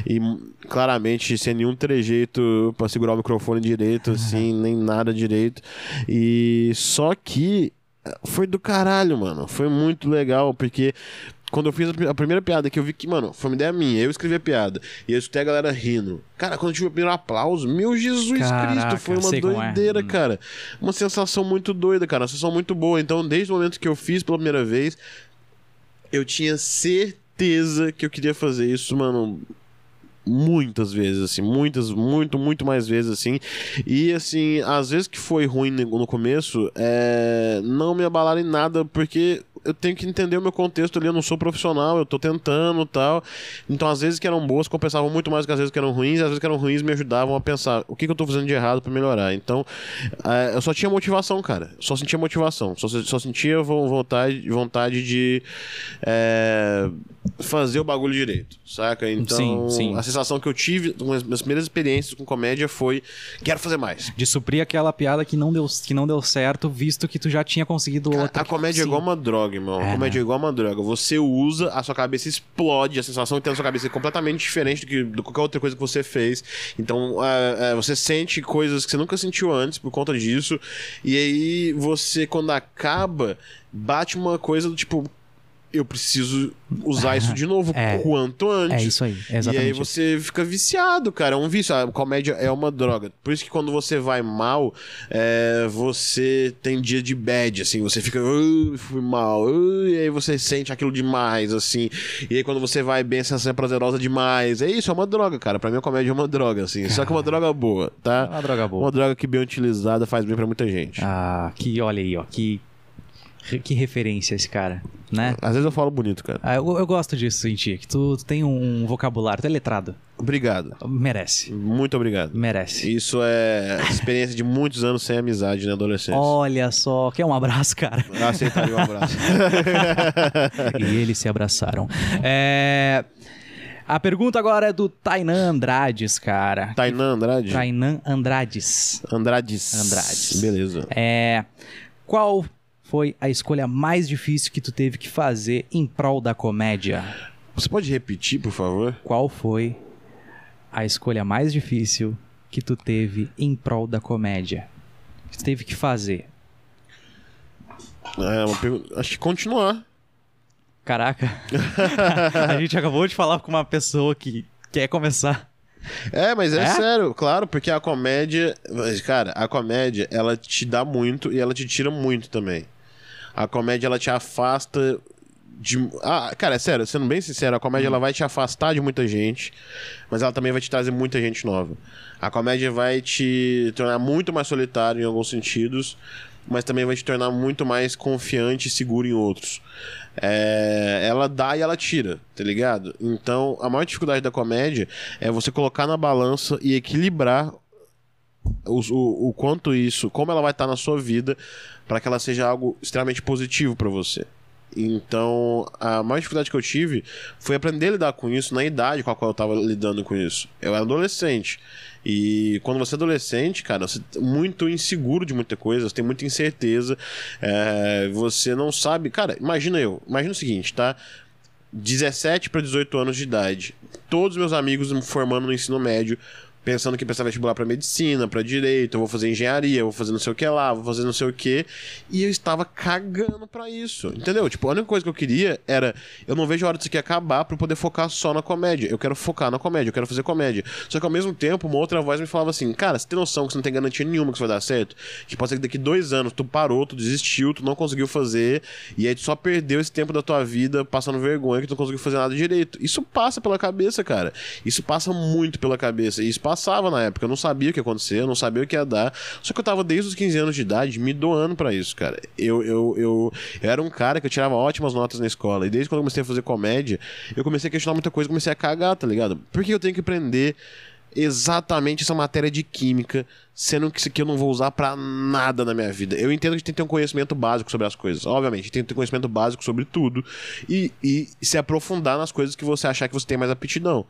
E claramente, sem nenhum trejeito pra segurar o microfone direito, assim, nem nada direito. E só que foi do caralho, mano. Foi muito legal, porque quando eu fiz a pri- a primeira piada que eu vi que, mano, foi uma ideia minha, eu escrevi a piada e eu escutei a galera rindo. Cara, quando eu tive o primeiro aplauso, meu Jesus Caraca, Cristo, foi uma é. doideira, Hum. cara. Uma sensação muito doida, cara, uma sensação muito boa. Então, desde o momento que eu fiz pela primeira vez, eu tinha certeza que eu queria fazer isso, mano, muitas vezes, assim, muitas, muito, muito mais vezes, assim. E, assim, às vezes que foi ruim no começo, é, não me abalaram em nada, porque eu tenho que entender o meu contexto ali, eu não sou profissional, eu tô tentando tal. Então, às vezes que eram boas, compensavam muito mais do que às vezes que eram ruins, e às vezes que eram ruins me ajudavam a pensar o que, que eu tô fazendo de errado pra melhorar. Então, é, eu só tinha motivação, cara. Só sentia motivação. Só, só sentia vo- vontade, vontade de é, fazer o bagulho direito, saca? Então, Sim, sim. A sensação que eu tive com as minhas primeiras experiências com comédia foi: quero fazer mais. De suprir aquela piada que não deu, que não deu certo, visto que tu já tinha conseguido outra. A comédia é igual uma droga, irmão. É, a comédia né? é igual uma droga. Você usa, a sua cabeça explode, a sensação que tem na sua cabeça é completamente diferente do que do qualquer outra coisa que você fez. Então, é, é, você sente coisas que você nunca sentiu antes por conta disso. E aí, você, quando acaba, bate uma coisa do tipo. Eu preciso usar isso de novo É. quanto antes. É isso aí, é E exatamente aí isso. você fica viciado, cara. É um vício. A comédia é uma droga. Por isso que quando você vai mal, é, você tem dia de bad, assim. Você fica, "Ai, fui mal. ai", e aí você sente aquilo demais, assim. E aí quando você vai bem, a sensação é prazerosa demais. É isso, é uma droga, cara. Pra mim a comédia é uma droga, assim. Só que uma droga boa, tá? É uma droga boa. Uma droga que bem utilizada faz bem pra muita gente. Ah, que olha aí, ó, que que referência esse cara, né? Às vezes eu falo bonito, cara. Ah, eu, eu gosto disso em ti, que tu, tu tem um vocabulário, tu é letrado. Obrigado. Merece, Muito obrigado. merece. Isso é experiência de muitos anos sem amizade na adolescência. Olha só, quer um abraço, cara? Eu aceitaria um abraço. e eles se abraçaram. É... A pergunta agora é do Tainan Andrades, cara. Tainan Andrade? Tainan Andrades. Andrades. Andrades. Beleza. É... Qual foi a escolha mais difícil que tu teve que fazer em prol da comédia? Você pode repetir, por favor? Qual foi a escolha mais difícil que tu teve em prol da comédia? Que tu teve que fazer? É uma pergunta. Acho que continuar. Caraca. a gente acabou de falar com uma pessoa que quer começar. É, mas é, É? sério, claro, porque a comédia. Cara, a comédia, ela te dá muito e ela te tira muito também. A comédia, ela te afasta de. Ah, cara, é sério, sendo bem sincero, a comédia ela vai te afastar de muita gente, mas ela também vai te trazer muita gente nova. A comédia vai te tornar muito mais solitário em alguns sentidos, mas também vai te tornar muito mais confiante e seguro em outros. É, ela dá e ela tira, tá ligado? Então, a maior dificuldade da comédia é você colocar na balança e equilibrar o, o, o quanto isso, como ela vai estar na sua vida, para que ela seja algo extremamente positivo para você. Então, a maior dificuldade que eu tive foi aprender a lidar com isso na idade com a qual eu estava lidando com isso. Eu era adolescente. E quando você é adolescente, cara, você é muito inseguro de muita coisa, você tem muita incerteza, é, você não sabe. Cara, imagina eu, imagina o seguinte, tá? 17 para 18 anos de idade, todos meus amigos me formando no ensino médio, pensando que pensava vestibular para medicina, para direito, eu vou fazer engenharia, eu vou fazer não sei o que lá, vou fazer não sei o que, e eu estava cagando para isso, entendeu? Tipo, a única coisa que eu queria era, eu não vejo a hora disso aqui acabar para poder focar só na comédia. Eu quero focar na comédia, eu quero fazer comédia. Só que ao mesmo tempo, uma outra voz me falava assim, cara, você tem noção que você não tem garantia nenhuma que isso vai dar certo? Que pode ser que daqui dois anos tu parou, tu desistiu, tu não conseguiu fazer, e aí tu só perdeu esse tempo da tua vida passando vergonha que tu não conseguiu fazer nada direito. Isso passa pela cabeça, cara. Isso passa muito pela cabeça. Isso passava na época. Eu não sabia o que ia acontecer, eu não sabia o que ia dar. Só que eu tava desde os 15 anos de idade me doando para isso, cara. Eu, eu, eu, eu, era um cara que eu tirava ótimas notas na escola. E desde quando eu comecei a fazer comédia, eu comecei a questionar muita coisa, comecei a cagar, tá ligado? Por que eu tenho que aprender exatamente essa matéria de química, sendo que isso aqui eu não vou usar para nada na minha vida. Eu entendo que tem que ter um conhecimento básico sobre as coisas. Obviamente, tem que ter conhecimento básico sobre tudo e, e se aprofundar nas coisas que você achar que você tem mais aptidão.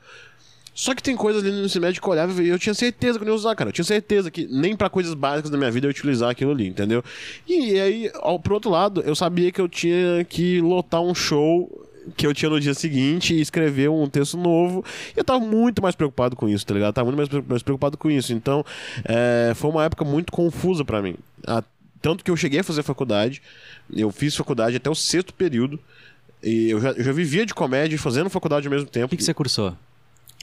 Só que tem coisas ali no ensino médio que eu olhava e eu tinha certeza que eu não ia usar, cara. Eu tinha certeza que nem para coisas básicas da minha vida eu ia utilizar aquilo ali, entendeu? E aí, ao, pro outro lado, eu sabia que eu tinha que lotar um show que eu tinha no dia seguinte e escrever um texto novo. E eu tava muito mais preocupado com isso, tá ligado? Eu tava muito mais, mais preocupado com isso. Então, é, foi uma época muito confusa para mim. A, tanto que eu cheguei a fazer faculdade, eu fiz faculdade até o sexto período. E eu já, eu já vivia de comédia e fazendo faculdade ao mesmo tempo. O que, que você cursou?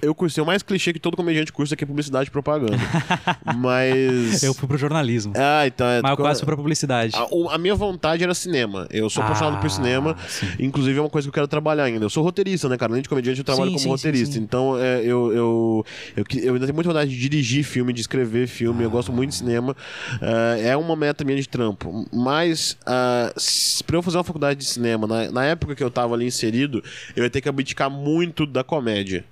Eu cursei o mais clichê que todo comediante cursa, que é publicidade e propaganda. Mas. Eu fui pro jornalismo. Ah, então. É... Mas eu quase fui pra publicidade. A, a, minha vontade era cinema. Eu sou apaixonado ah, por cinema. Sim. Inclusive, é uma coisa que eu quero trabalhar ainda. Eu sou roteirista, né, cara? Além de comediante, eu trabalho sim, como sim, roteirista. Então, é, eu, eu, eu, eu, ainda tenho muita vontade de dirigir filme, de escrever filme. Ah. Eu gosto muito de cinema. Uh, é uma meta minha de trampo. Mas, uh, pra eu fazer uma faculdade de cinema, na, na época que eu tava ali inserido, eu ia ter que abdicar muito da comédia.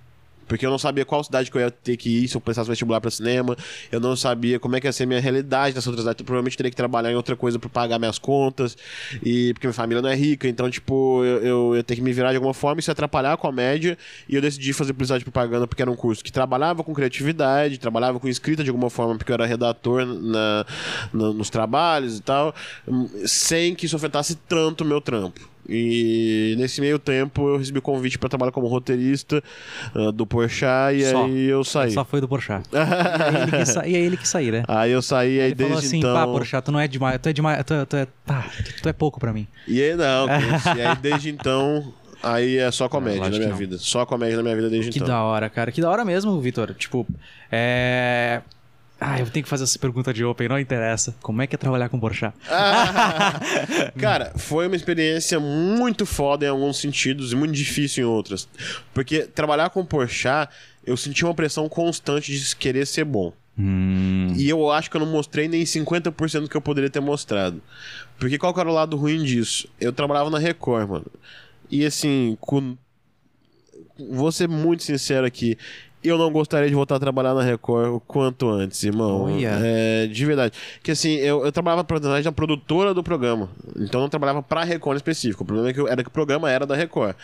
Porque eu não sabia qual cidade que eu ia ter que ir se eu precisasse vestibular para cinema. Eu não sabia como é que ia ser minha realidade nessa outra cidade. Eu provavelmente teria que trabalhar em outra coisa para pagar minhas contas. E porque minha família não é rica. Então, tipo, eu, eu ia ter que me virar de alguma forma e se atrapalhar com a média. E eu decidi fazer publicidade e propaganda porque era um curso que trabalhava com criatividade, trabalhava com escrita de alguma forma, porque eu era redator na, na nos trabalhos e tal. Sem que isso afetasse tanto o meu trampo. E nesse meio tempo eu recebi o convite para trabalhar como roteirista uh, do Porchat e Só. aí eu saí. Só foi do Porchat. e, aí ele e quis sair, né? Aí eu saí, aí, aí desde falou assim, então... pá, Porchat, tu não é demais, tu é demais, tu, tu, é, pá, tu é pouco para mim. E aí não, e aí desde então... Aí é só comédia na minha vida. Só comédia na minha vida desde que então. Que da hora, cara. Que da hora mesmo, Vitor. Tipo, é. Ah, eu tenho que fazer essa pergunta de Open, não interessa. Como é que é trabalhar com Porchat? Ah, cara, foi uma experiência muito foda em alguns sentidos e muito difícil em outros. Porque trabalhar com Porchat, eu senti uma pressão constante de querer ser bom. Hum. E eu acho que eu não mostrei nem 50% do que eu poderia ter mostrado. Porque qual que era o lado ruim disso? Eu trabalhava na Record, mano. E assim, com... vou ser muito sincero aqui eu não gostaria de voltar a trabalhar na Record o quanto antes, irmão. Oh, yeah. é, de verdade. Que assim, eu, eu trabalhava pra, na produtora do programa. Então eu não trabalhava pra Record em específico. O problema é que eu, era que o programa era da Record.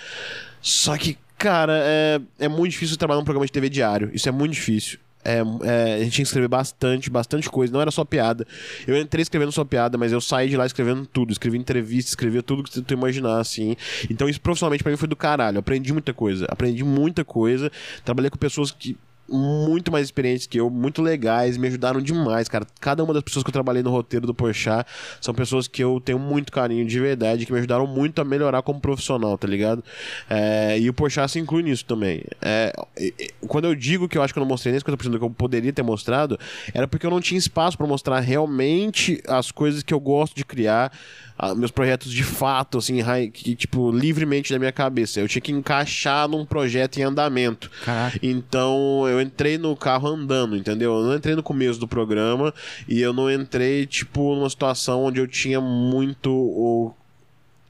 Só que, cara, é, é muito difícil trabalhar num programa de TV diário. Isso é muito difícil. É, é, a gente tinha que escrever bastante, bastante coisa. Não era só piada. Eu entrei escrevendo só piada, mas eu saí de lá escrevendo tudo. Escrevi entrevista, escrevia tudo que tu imaginar, assim. Então isso profissionalmente para mim foi do caralho. Aprendi muita coisa. Aprendi muita coisa. Trabalhei com pessoas que muito mais experientes que eu, muito legais, me ajudaram demais, cara. Cada uma das pessoas que eu trabalhei no roteiro do Porchat são pessoas que eu tenho muito carinho de verdade, que me ajudaram muito a melhorar como profissional, tá ligado? É, e o Porchat se inclui nisso também. É, quando eu digo que eu acho que eu não mostrei nem 50% do que eu poderia ter mostrado, era porque eu não tinha espaço para mostrar realmente as coisas que eu gosto de criar, meus projetos de fato, assim, que, tipo, livremente da minha cabeça. Eu tinha que encaixar num projeto em andamento. Caraca. Então eu entrei no carro andando, entendeu? Eu não entrei no começo do programa e eu não entrei, tipo, numa situação onde eu tinha muito. O...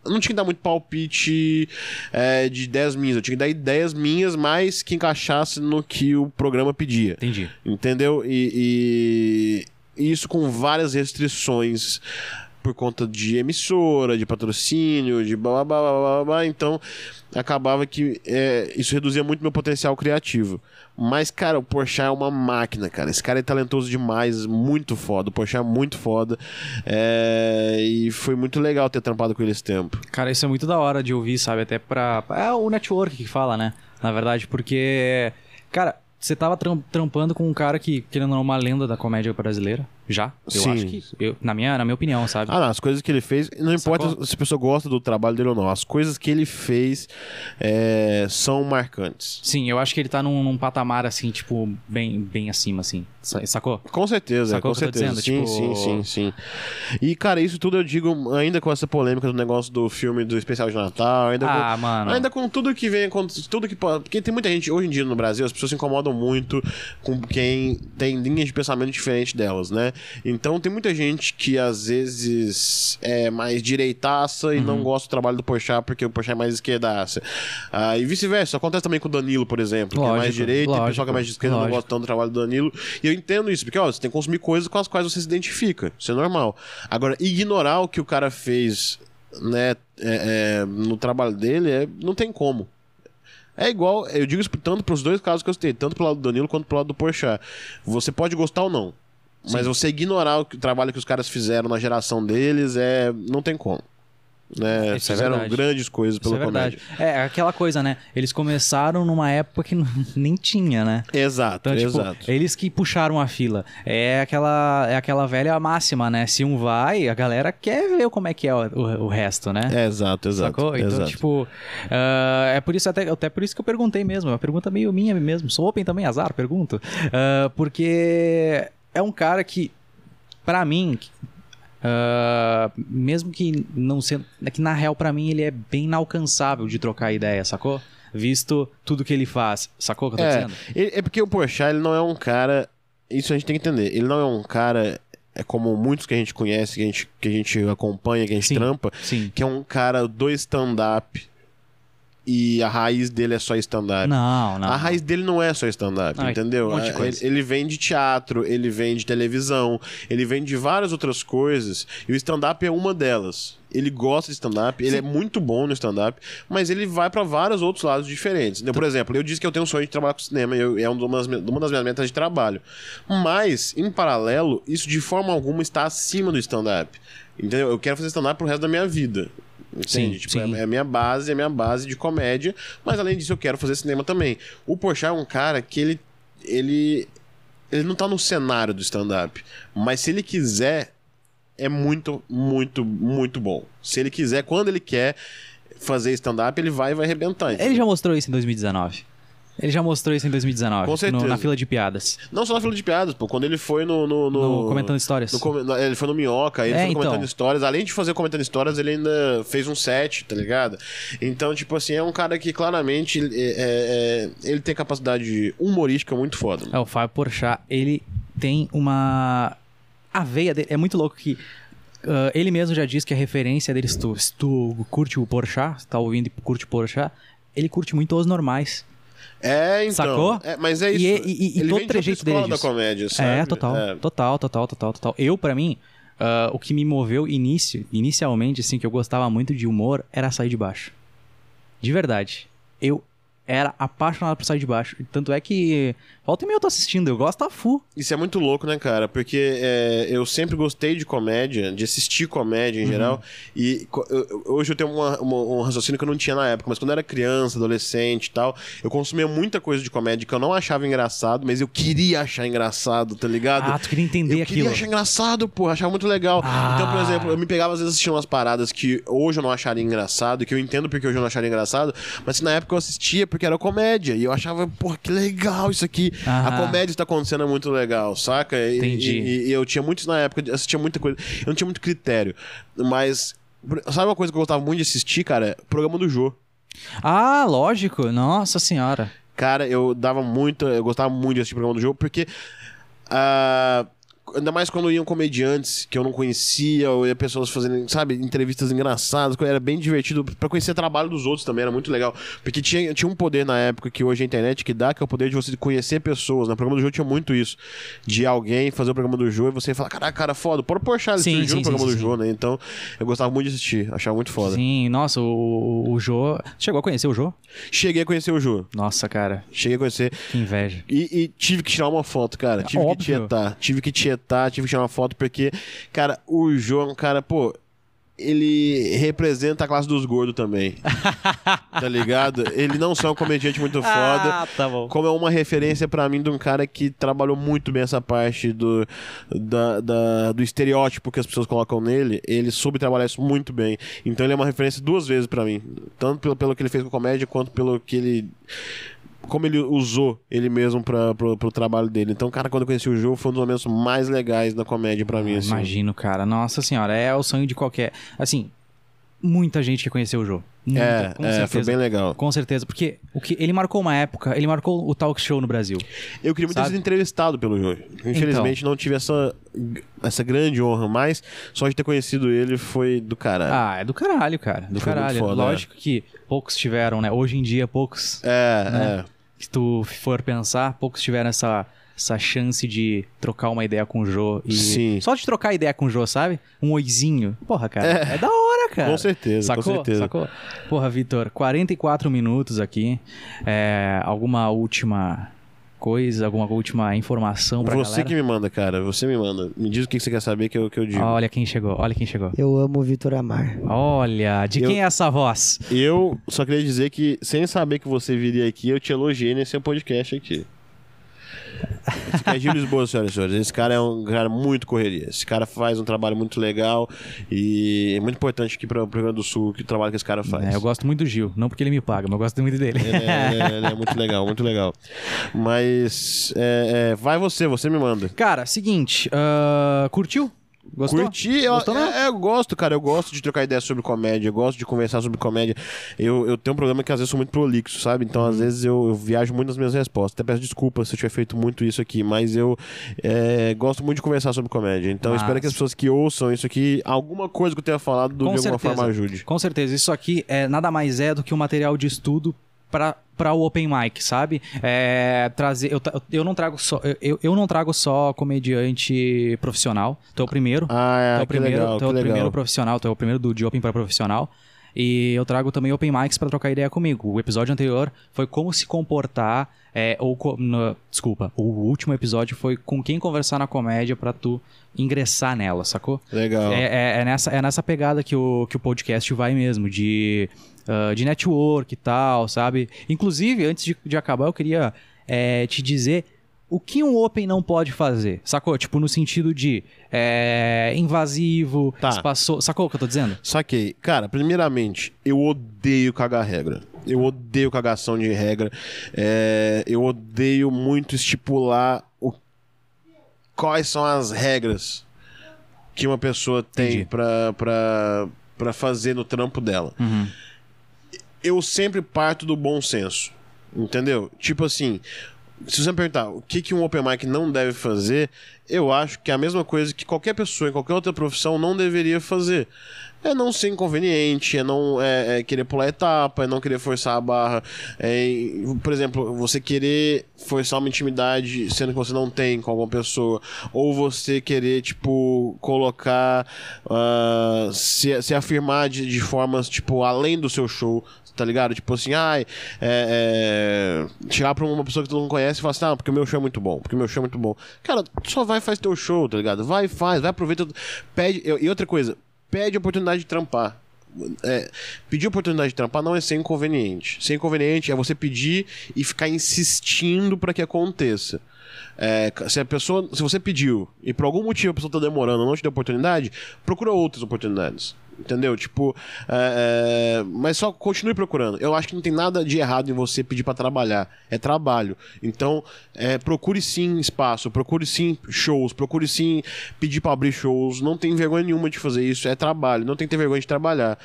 Eu não tinha que dar muito palpite é, de ideias minhas. Eu tinha que dar ideias minhas, mas que encaixasse no que o programa pedia. Entendi. Entendeu? e... e isso com várias restrições por conta de emissora, de patrocínio, de blá blá blá blá blá. Então acabava que é, isso reduzia muito meu potencial criativo. Mas, cara, o Porsche é uma máquina, cara. Esse cara é talentoso demais, muito foda. O Porsche é muito foda. É... E foi muito legal ter trampado com ele esse tempo. Cara, isso é muito da hora de ouvir, sabe? Até pra. É o network que fala, né? Na verdade, porque. Cara, você tava trampando com um cara que, querendo ou não, é uma lenda da comédia brasileira. Já. Eu Sim. acho que. Eu, na, minha, na minha opinião, sabe? Ah, não, as coisas que ele fez. Não importa Sacou? se a pessoa gosta do trabalho dele ou não. As coisas que ele fez é, são marcantes. Sim, eu acho que ele tá num, num, patamar, assim, tipo, bem, bem acima, assim. Sacou? Com certeza, Sacou com certeza. Sim, tipo... sim, sim, sim. E, cara, isso tudo eu digo ainda com essa polêmica do negócio do filme do especial de Natal. Ainda ah, com, mano. Ainda com tudo que vem. Com tudo que pode. Porque tem muita gente, hoje em dia no Brasil, as pessoas se incomodam muito com quem tem linhas de pensamento diferentes delas, né? Então tem muita gente que às vezes é mais direitaça e uhum. não gosta do trabalho do Porchat porque o Porchat é mais esquerdaça. Ah, e vice-versa. Acontece também com o Danilo, por exemplo, lógico, que é mais direita lógico, e o pessoal que é mais de esquerda lógico. não gosta tanto do trabalho do Danilo. E eu entendo isso, porque ó, você tem que consumir coisas com as quais você se identifica. Isso é normal. Agora, ignorar o que o cara fez né, é, é, no trabalho dele é, não tem como. É igual, eu digo isso tanto para os dois casos que eu citei, tanto pro lado do Danilo quanto pro lado do Porchat. Você pode gostar ou não, Sim. mas você ignorar o, o trabalho que os caras fizeram na geração deles, é não tem como. Né? Isso é Fizeram é grandes coisas pela Isso é comédia. É, aquela coisa, né? Eles começaram numa época que nem tinha, né? Exato, então, tipo, exato. Eles que puxaram a fila. É aquela, é aquela velha máxima, né? Se um vai, a galera quer ver como é que é o, o, o resto, né? É, exato, exato. Sacou? Então, exato. tipo, uh, é por isso até, até por isso que eu perguntei mesmo. É uma pergunta meio minha mesmo. Sou open também, azar, pergunto. Uh, porque é um cara que, para mim, Uh, mesmo que não sendo. É que na real, para mim, ele é bem inalcançável de trocar ideia, sacou? Visto tudo que ele faz. Sacou o que eu tô é, dizendo? É porque o Porchat, ele não é um cara. Isso a gente tem que entender. Ele não é um cara. É como muitos que a gente conhece, que a gente, que a gente acompanha, que a gente sim, trampa, sim. que é um cara do stand-up e a raiz dele é só stand-up. Não, não. A raiz dele não é só stand-up, entendeu? Um ele, ele, vem de teatro, ele vem de televisão, ele vem de várias outras coisas, e o stand-up é uma delas. Ele gosta de stand-up, ele é muito bom no stand-up, mas ele vai para vários outros lados diferentes. Por exemplo, eu disse que eu tenho um sonho de trabalhar com cinema, e é uma das, uma das minhas metas de trabalho. Mas, em paralelo, isso de forma alguma está acima do stand-up. Entendeu? Eu quero fazer stand-up pro resto da minha vida. Entende? Sim, tipo, sim. É, é a minha base, é a minha base de comédia, mas além disso eu quero fazer cinema também. O Porchat é um cara que ele ele ele não tá no cenário do stand-up, mas se ele quiser é muito, muito, muito bom. Se ele quiser, quando ele quer fazer stand-up, ele vai e vai arrebentar. Ele já mostrou isso em 2019. Ele já mostrou isso em 2019. Com certeza. No, na fila de piadas. Não só na fila de piadas, pô. Quando ele foi no. No, no, no Comentando Histórias. No, ele foi no Minhoca, ele é, foi então. Comentando Histórias. Além de fazer Comentando Histórias, ele ainda fez um set, tá ligado? Então, tipo assim, é um cara que claramente é, é, ele tem capacidade humorística muito foda. É, o Fábio Porchat, ele tem uma. A veia dele. É muito louco que. Uh, ele mesmo já disse que a referência dele, se tu, se tu curte o Porchat, tá ouvindo e curte o Porchat, ele curte muito os normais. É, então. Sacou? É, mas é isso. E, e, e, ele todo trejeito dele. É da comédia, sabe? É, total, é. total, total, total, total. Eu, para mim, uh, o que me moveu início, inicialmente, assim, que eu gostava muito de humor, era sair de baixo. De verdade. Eu era apaixonado por Sai de Baixo. Tanto é que volta e meia eu tô assistindo, eu gosto da Fu. Isso é muito louco, né, cara? Porque é, eu sempre gostei de comédia, de assistir comédia em Uhum. geral. E eu- hoje eu tenho uma- uma- um raciocínio que eu não tinha na época, mas quando eu era criança, adolescente e tal, eu consumia muita coisa de comédia que eu não achava engraçado, mas eu queria achar engraçado, tá ligado? Ah, tu queria entender eu aquilo. queria achar engraçado, pô, achava muito legal. Ah. Então, por exemplo, eu me pegava às vezes assistindo umas paradas que hoje eu não acharia engraçado, que eu entendo porque hoje eu não acharia engraçado, mas na época eu assistia porque era comédia. E eu achava, pô, que legal isso aqui. A comédia está acontecendo é muito legal, saca? E, Entendi. E, e eu tinha muitos na época, eu assistia muita coisa. Eu não tinha muito critério. Mas. Sabe uma coisa que eu gostava muito de assistir, cara? Programa do Jô. Ah, lógico. Nossa senhora. Cara, eu dava muito, eu gostava muito de assistir programa do jogo, porque. ah, ainda mais quando iam comediantes que eu não conhecia, ou ia pessoas fazendo, sabe, entrevistas engraçadas, era bem divertido pra conhecer o trabalho dos outros também, era muito legal. Porque tinha, tinha um poder na época que hoje a internet que dá, que é o poder de você conhecer pessoas. No programa do jogo tinha muito isso. De alguém fazer o programa do jogo e você falar, caraca, cara, foda, o Charles Sim, sim, no programa sim, do jogo, né? Então, eu gostava muito de assistir, achava muito foda. Sim, nossa, o, o Jô. Chegou a conhecer o Jô? Cheguei a conhecer o Jô. Nossa, cara, Cheguei a conhecer. que inveja. E, e tive que tirar uma foto, cara. Tive que Óbvio. tietar. Tive que tietar, tive que tirar uma foto, porque, cara, o João é um cara, pô. Ele representa a classe dos gordos também. tá ligado? Ele não só é um comediante muito foda, Ah, tá bom. como é uma referência pra mim de um cara que trabalhou muito bem essa parte do, da, da- do estereótipo que as pessoas colocam nele. Ele soube trabalhar isso muito bem. Então ele é uma referência duas vezes pra mim. Tanto pelo, pelo que ele fez com a comédia, quanto pelo que ele. Como ele usou ele mesmo pra, pro, pro trabalho dele. Então, cara, quando eu conheci o jogo, foi um dos momentos mais legais da comédia pra mim. Assim. Imagino, cara. Nossa senhora, é o sonho de qualquer. Assim, muita gente que conheceu o Jô. Muita, É, com é, certeza. foi bem legal. Com certeza, porque o que ele marcou uma época, ele marcou o talk show no Brasil. Eu queria muito ter sido entrevistado pelo jogo. Infelizmente, não tive essa, essa grande honra, mas só de ter conhecido ele foi do caralho. Ah, é do caralho, cara. Do Foi caralho. foda, Lógico que poucos tiveram, né? Hoje em dia, poucos. É, Né? é. Se tu for pensar, poucos tiveram essa, essa chance de trocar uma ideia com o Jô. E Sim. Só de trocar ideia com o Jô, sabe? Um oizinho. Porra, cara. É, da hora, cara. Com certeza, Sacou? com certeza. Sacou? Porra, Vitor, 44 minutos aqui. É, alguma última coisa, alguma última informação pra Você galera? que me manda, cara. Você me manda. Me diz o que você quer saber que eu, que eu digo. Olha quem chegou, olha quem chegou. Eu amo o Vitor Amar. Olha, de Eu- quem é essa voz? Eu só queria dizer que, sem saber que você viria aqui, eu te elogiei nesse podcast aqui. Esse cara é Gil Lisboa, senhoras e senhores. Esse cara é um cara muito correria. Esse cara faz um trabalho muito legal e é muito importante aqui para o Rio Grande do Sul que o trabalho que esse cara faz. É, eu gosto muito do Gil, não porque ele me paga, mas eu gosto muito dele. Ele é, ele é- ele é muito legal, muito legal. Mas é, é, vai você, você me manda. Cara, seguinte, ah, curtiu? Gostou? Curti, eu, Gostou, não? é, eu gosto, cara. Eu gosto de trocar ideias sobre comédia, eu gosto de conversar sobre comédia. Eu, eu tenho um problema que às vezes sou muito prolixo, sabe? Então, Uhum. às vezes, eu, eu viajo muito nas minhas respostas. Até peço desculpas se eu tiver feito muito isso aqui, mas eu é, gosto muito de conversar sobre comédia. Então, espero que as pessoas que ouçam isso aqui, alguma coisa que eu tenha falado, de Com alguma certeza. forma ajude. Com certeza, isso aqui é nada mais é do que um material de estudo para para o open mic, sabe? É, trazer, eu, eu não trago só, eu, eu não trago só comediante profissional. Tu é o primeiro. Ah, tu é é, o primeiro, legal, tu é o primeiro legal. profissional, tu é o primeiro do de open para profissional. E eu trago também open mics para trocar ideia comigo. O episódio anterior foi como se comportar, é, ou co- no- desculpa, o último episódio foi com quem conversar na comédia para tu ingressar nela, sacou? Legal. É, é- é nessa, é nessa pegada que o, que o podcast vai mesmo, de, ah, de network e tal, sabe? Inclusive, antes de, de acabar, eu queria é, te dizer o que um Open não pode fazer, sacou? Tipo, no sentido de é, invasivo, Tá. espaço... Sacou o que eu tô dizendo? Saquei. Cara, primeiramente, eu odeio cagar regra. Eu odeio cagação de regra. É, eu odeio muito estipular o... quais são as regras que uma pessoa tem pra fazer no trampo dela. Uhum. Eu sempre parto do bom senso. Entendeu? Tipo assim, se você me perguntar o que, que um open mic não deve fazer, eu acho que é a mesma coisa que qualquer pessoa em qualquer outra profissão não deveria fazer. É não ser inconveniente, é não é, é querer pular etapa, é não querer forçar a barra. É, por exemplo, você querer forçar uma intimidade sendo que você não tem com alguma pessoa. Ou você querer, tipo, colocar. Uh, se, se afirmar de, de formas, tipo, além do seu show tá ligado? Tipo assim, ai, é, é, chegar pra uma pessoa que tu não conhece e falar assim, ah, porque o meu show é muito bom, porque o meu show é muito bom. Cara, só vai e faz teu show, tá ligado? Vai, faz, vai, aproveita. Pede. E outra coisa, pede oportunidade de trampar. É, pedir oportunidade de trampar não é ser inconveniente. Ser inconveniente é você pedir e ficar insistindo para que aconteça. É, se a pessoa, se você pediu e por algum motivo a pessoa está demorando, não te deu oportunidade, procura outras oportunidades. Entendeu? Tipo, é, é, mas só continue procurando. Eu acho que não tem nada de errado em você pedir para trabalhar. É trabalho. Então, é, procure sim espaço, procure sim shows, procure sim pedir para abrir shows. Não tem vergonha nenhuma de fazer isso. É trabalho. Não tem que ter vergonha de trabalhar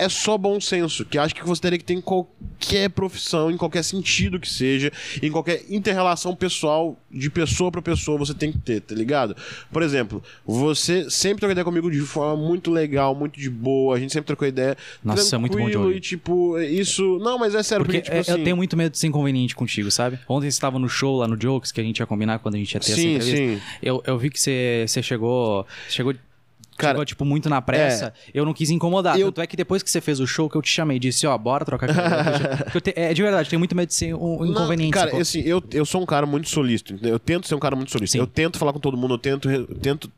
é só bom senso, que acho que você teria que ter em qualquer profissão, em qualquer sentido que seja, em qualquer interrelação pessoal, de pessoa para pessoa, você tem que ter, tá ligado? Por exemplo, você sempre trocou ideia comigo de forma muito legal, muito de boa, a gente sempre trocou ideia. Nossa, é muito bom de ouvir. E, tipo, isso. Não, mas é sério, porque, porque tipo, assim... eu tenho muito medo de ser inconveniente contigo, sabe? Ontem você estava no show lá no Jokes, que a gente ia combinar quando a gente ia ter sim, essa entrevista. Sim. Eu, eu vi que você, você chegou. Chegou Cara, chegou, tipo, muito na pressa, é, eu não quis incomodar. eu- Tanto é que depois que você fez o show, que eu te chamei e disse, ó, bora trocar eu te- é de verdade, eu tenho muito medo de ser um Não, inconveniente. cara, sacou? assim, eu, eu sou um cara muito solícito. Eu tento ser um cara muito solícito. Sim. Eu tento falar com todo mundo, eu tento, eu tento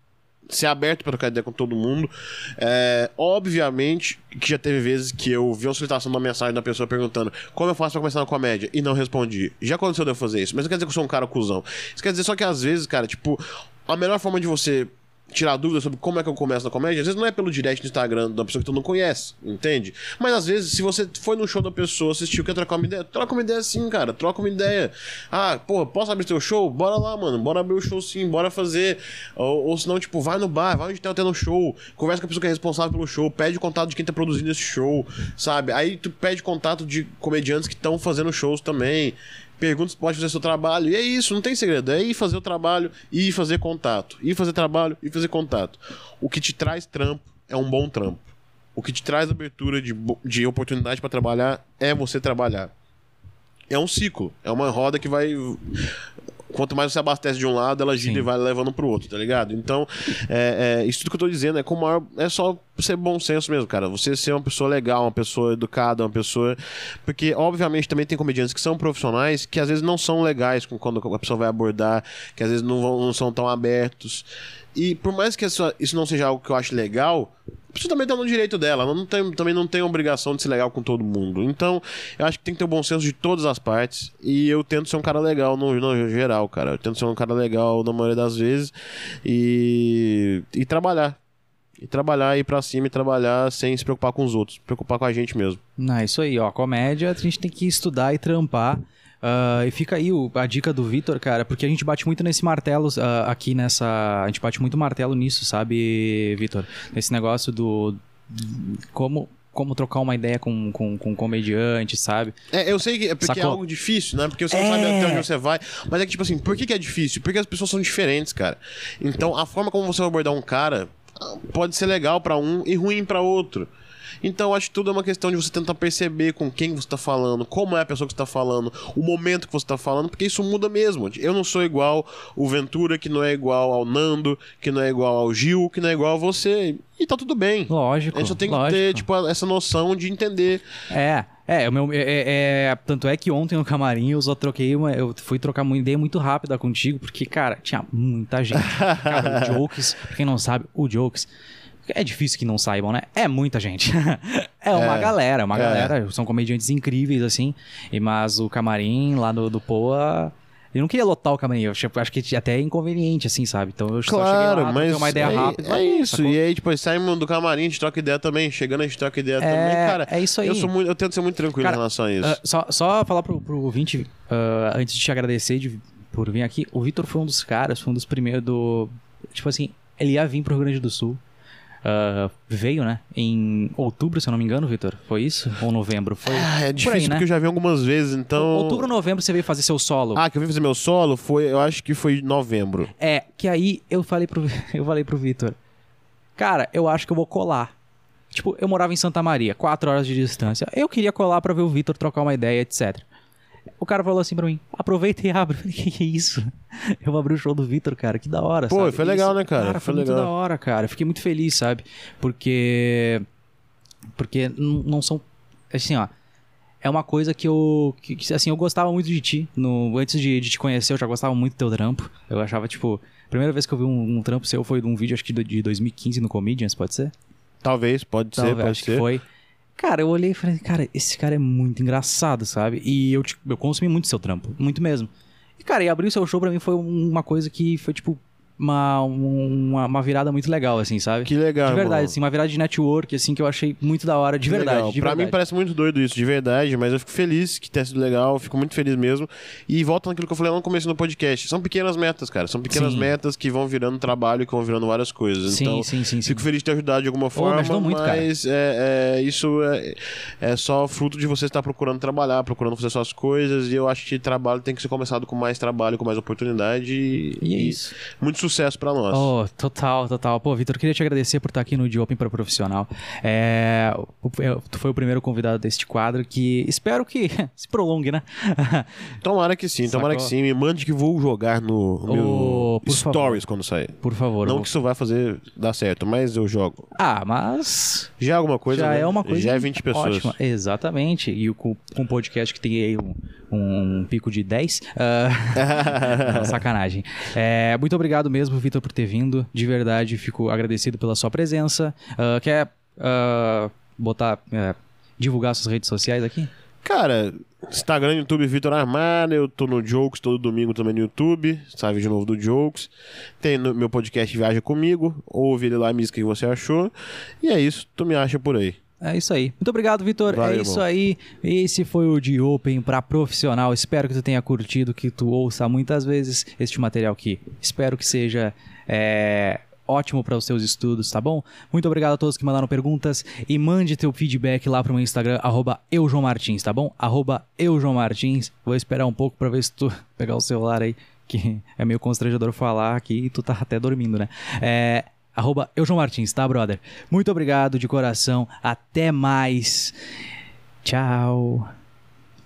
ser aberto para trocar ideia com todo mundo. É, obviamente que já teve vezes que eu vi uma solicitação de uma mensagem da pessoa perguntando como eu faço pra começar na comédia e não respondi. Já aconteceu de eu fazer isso, mas não quer dizer que eu sou um cara cuzão. Isso quer dizer só que às vezes, cara, tipo, a melhor forma de você tirar dúvidas sobre como é que eu começo na comédia, às vezes não é pelo direct no Instagram da pessoa que tu não conhece, entende? Mas às vezes, se você foi no show da pessoa, assistiu, quer trocar uma ideia, troca uma ideia sim, cara, troca uma ideia. Ah, pô, posso abrir teu show? Bora lá, mano, bora abrir o show sim, bora fazer. Ou, ou senão, tipo, vai no bar, vai onde tá tendo show, conversa com a pessoa que é responsável pelo show, pede contato de quem tá produzindo esse show, sabe? Aí tu pede contato de comediantes que estão fazendo shows também pergunta se pode fazer seu trabalho. E é isso, não tem segredo. É ir fazer o trabalho e ir fazer contato. Ir fazer trabalho e fazer contato. O que te traz trampo é um bom trampo. O que te traz abertura de, de oportunidade para trabalhar é você trabalhar. É um ciclo. É uma roda que vai. Quanto mais você abastece de um lado, ela gira Sim. e vai levando pro outro, tá ligado? Então, é, é, isso tudo que eu tô dizendo é com maior. É só ser bom senso mesmo, cara. Você ser uma pessoa legal, uma pessoa educada, uma pessoa. Porque, obviamente, também tem comediantes que são profissionais que às vezes não são legais com quando a pessoa vai abordar, que às vezes não, vão- não são tão abertos. E por mais que isso não seja algo que eu acho legal, pessoa também tá no direito dela. Ela não tem, também não tem obrigação de ser legal com todo mundo. Então, eu acho que tem que ter o bom senso de todas as partes. E eu tento ser um cara legal no, no geral, cara. Eu tento ser um cara legal na maioria das vezes. E, e trabalhar. E trabalhar, ir pra cima e trabalhar sem se preocupar com os outros. Preocupar com a gente mesmo. Não, é isso aí, ó. Comédia, a gente tem que estudar e trampar. Ah, e fica aí o- a dica do Vitor, cara, porque a gente bate muito nesse martelo ah, aqui nessa. A gente bate muito martelo nisso, sabe, Vitor? Nesse negócio do. Como, como trocar uma ideia com, com, com um comediante, sabe? É, eu sei que é porque é algo difícil, né? Porque você não É. sabe até onde você vai. Mas é que, tipo assim, por que, que é difícil? Porque as pessoas são diferentes, cara. Então, a forma como você vai abordar um cara ah, pode ser legal pra um e ruim pra outro. Então, eu acho que tudo é uma questão de você tentar perceber com quem você tá falando, como é a pessoa que você tá falando, o momento que você tá falando, porque isso muda mesmo. Eu não sou igual o Ventura, que não é igual ao Nando, que não é igual ao Gil, que não é igual a você. E tá tudo bem. Lógico. A gente só tem que lógico. ter, tipo, essa noção de entender. É, é, o meu, é, é- é- tanto é que ontem no camarim eu só troquei uma, eu fui trocar uma ideia muito rápida contigo, porque, cara, tinha muita gente. Cara, o Jokes, pra quem não sabe, o Jokes, é difícil que não saibam, né? É muita gente. é uma É, galera, uma é. galera, são comediantes incríveis, assim, e, mas o camarim lá do, do Poa... Eu não queria lotar o camarim, eu acho que até é inconveniente, assim, sabe? Então eu só cheguei Claro, lá, mas uma ideia é, rápida. é isso. sacou? E aí, tipo, saímos do camarim, a gente troca ideia também. Chegando, a gente troca ideia também. Cara, é isso aí. Eu, sou muito, eu tento ser muito tranquilo Cara, em relação a isso. Ah, só, só falar pro, pro ouvinte, ah, antes de te agradecer de- por vir aqui, o Vitor foi um dos caras, foi um dos primeiros do. Tipo assim, ele ia vir pro Rio Grande do Sul. Uh, veio, né? Em outubro, se eu não me engano, Vitor. Foi isso? Ou novembro? Foi. Ah, é por difícil aí, né? porque eu já vi algumas vezes, então. Outubro ou novembro você veio fazer seu solo. Ah, que eu vim fazer meu solo foi, eu acho que foi novembro. É, que aí eu falei pro, eu falei pro Vitor, cara, eu acho que eu vou colar. Tipo, eu morava em Santa Maria, quatro horas de distância. Eu queria colar pra ver o Vitor trocar uma ideia, etc. O cara falou assim pra mim, aproveita e abre. Eu falei, que que é isso? Eu abri o show do Vitor, cara, que da hora, Pô, sabe? foi legal, Isso- né, cara? Cara, foi, Foi muito legal. da hora, cara. Eu fiquei muito feliz, sabe? Porque... Porque não são... Assim, ó... É uma coisa que eu... Que, que, assim, eu gostava muito de ti. No, antes de, de te conhecer, eu já gostava muito do teu trampo. Eu achava, tipo... A primeira vez que eu vi um, um trampo seu foi de um vídeo, acho que de 2015 no Comedians, pode ser? Talvez, pode ser, Talvez, pode acho ser. que foi. Cara, eu olhei e falei, cara, esse cara é muito engraçado, sabe? E eu, tipo, eu consumi muito seu trampo, muito mesmo. E, cara, e abrir o seu show pra mim foi um- uma coisa que foi, tipo, uma, uma, uma virada muito legal, assim, sabe? Que legal, De verdade, irmão. assim, uma virada de network, assim, que eu achei muito da hora, de Que verdade, legal. de pra verdade. mim parece muito doido isso, de verdade, mas eu fico feliz que tenha sido legal, fico muito feliz mesmo. E volta naquilo que eu falei lá no começo do podcast. São pequenas metas, cara. São pequenas Sim. metas que vão virando trabalho, que vão virando várias coisas. Sim, então, sim, sim, sim. fico feliz de ter ajudado de alguma forma, ajudou muito, cara. mas é, é, isso é, é só fruto de você estar procurando trabalhar, procurando fazer suas coisas. E eu acho que trabalho tem que ser começado com mais trabalho, com mais oportunidade. E, E é isso. muito sucesso pra nós. Oh, total, total. Pô, Vitor, queria te agradecer por estar aqui no De Open para Profissional. É, é, tu foi o primeiro convidado deste quadro que espero que se prolongue, né? Tomara que sim, tomara Sacou? que sim. Me mande que vou jogar no, meu por Stories quando sair. Por favor. Não eu que isso vai fazer dar certo, mas eu jogo. Ah, mas Já é alguma coisa, já né? é uma coisa Já é 20 pessoas. ótima. Exatamente. E com, com um podcast que tem aí um, um pico de 10. ah, não, sacanagem. É, muito obrigado mesmo, Vitor, por ter vindo. De verdade, fico agradecido pela sua presença. Ah, quer ah, botar. é, divulgar suas redes sociais aqui? Cara, Instagram, YouTube, Vitor Armada. Eu tô no Jokes todo domingo também no YouTube. Sai vídeo novo do Jokes. Tem no meu podcast Viaja Comigo. Ouve ele lá, me diz o que você achou. E é isso, tu me acha por aí. É isso aí. Muito obrigado, Vitor. É isso aí. Esse foi o de Open para profissional. Espero que tu tenha curtido, que tu ouça muitas vezes este material aqui. Espero que seja é, ótimo para os seus estudos, tá bom? Muito obrigado a todos que mandaram perguntas e mande teu feedback lá pro meu Instagram, arroba eujomartins, tá bom? Eujomartins. Vou esperar um pouco para ver se tu pegar o celular aí, que é meio constrangedor falar aqui e tu tá até dormindo, né? É... Arroba eu, João Martins, tá, brother? Muito obrigado de coração. Até mais. Tchau.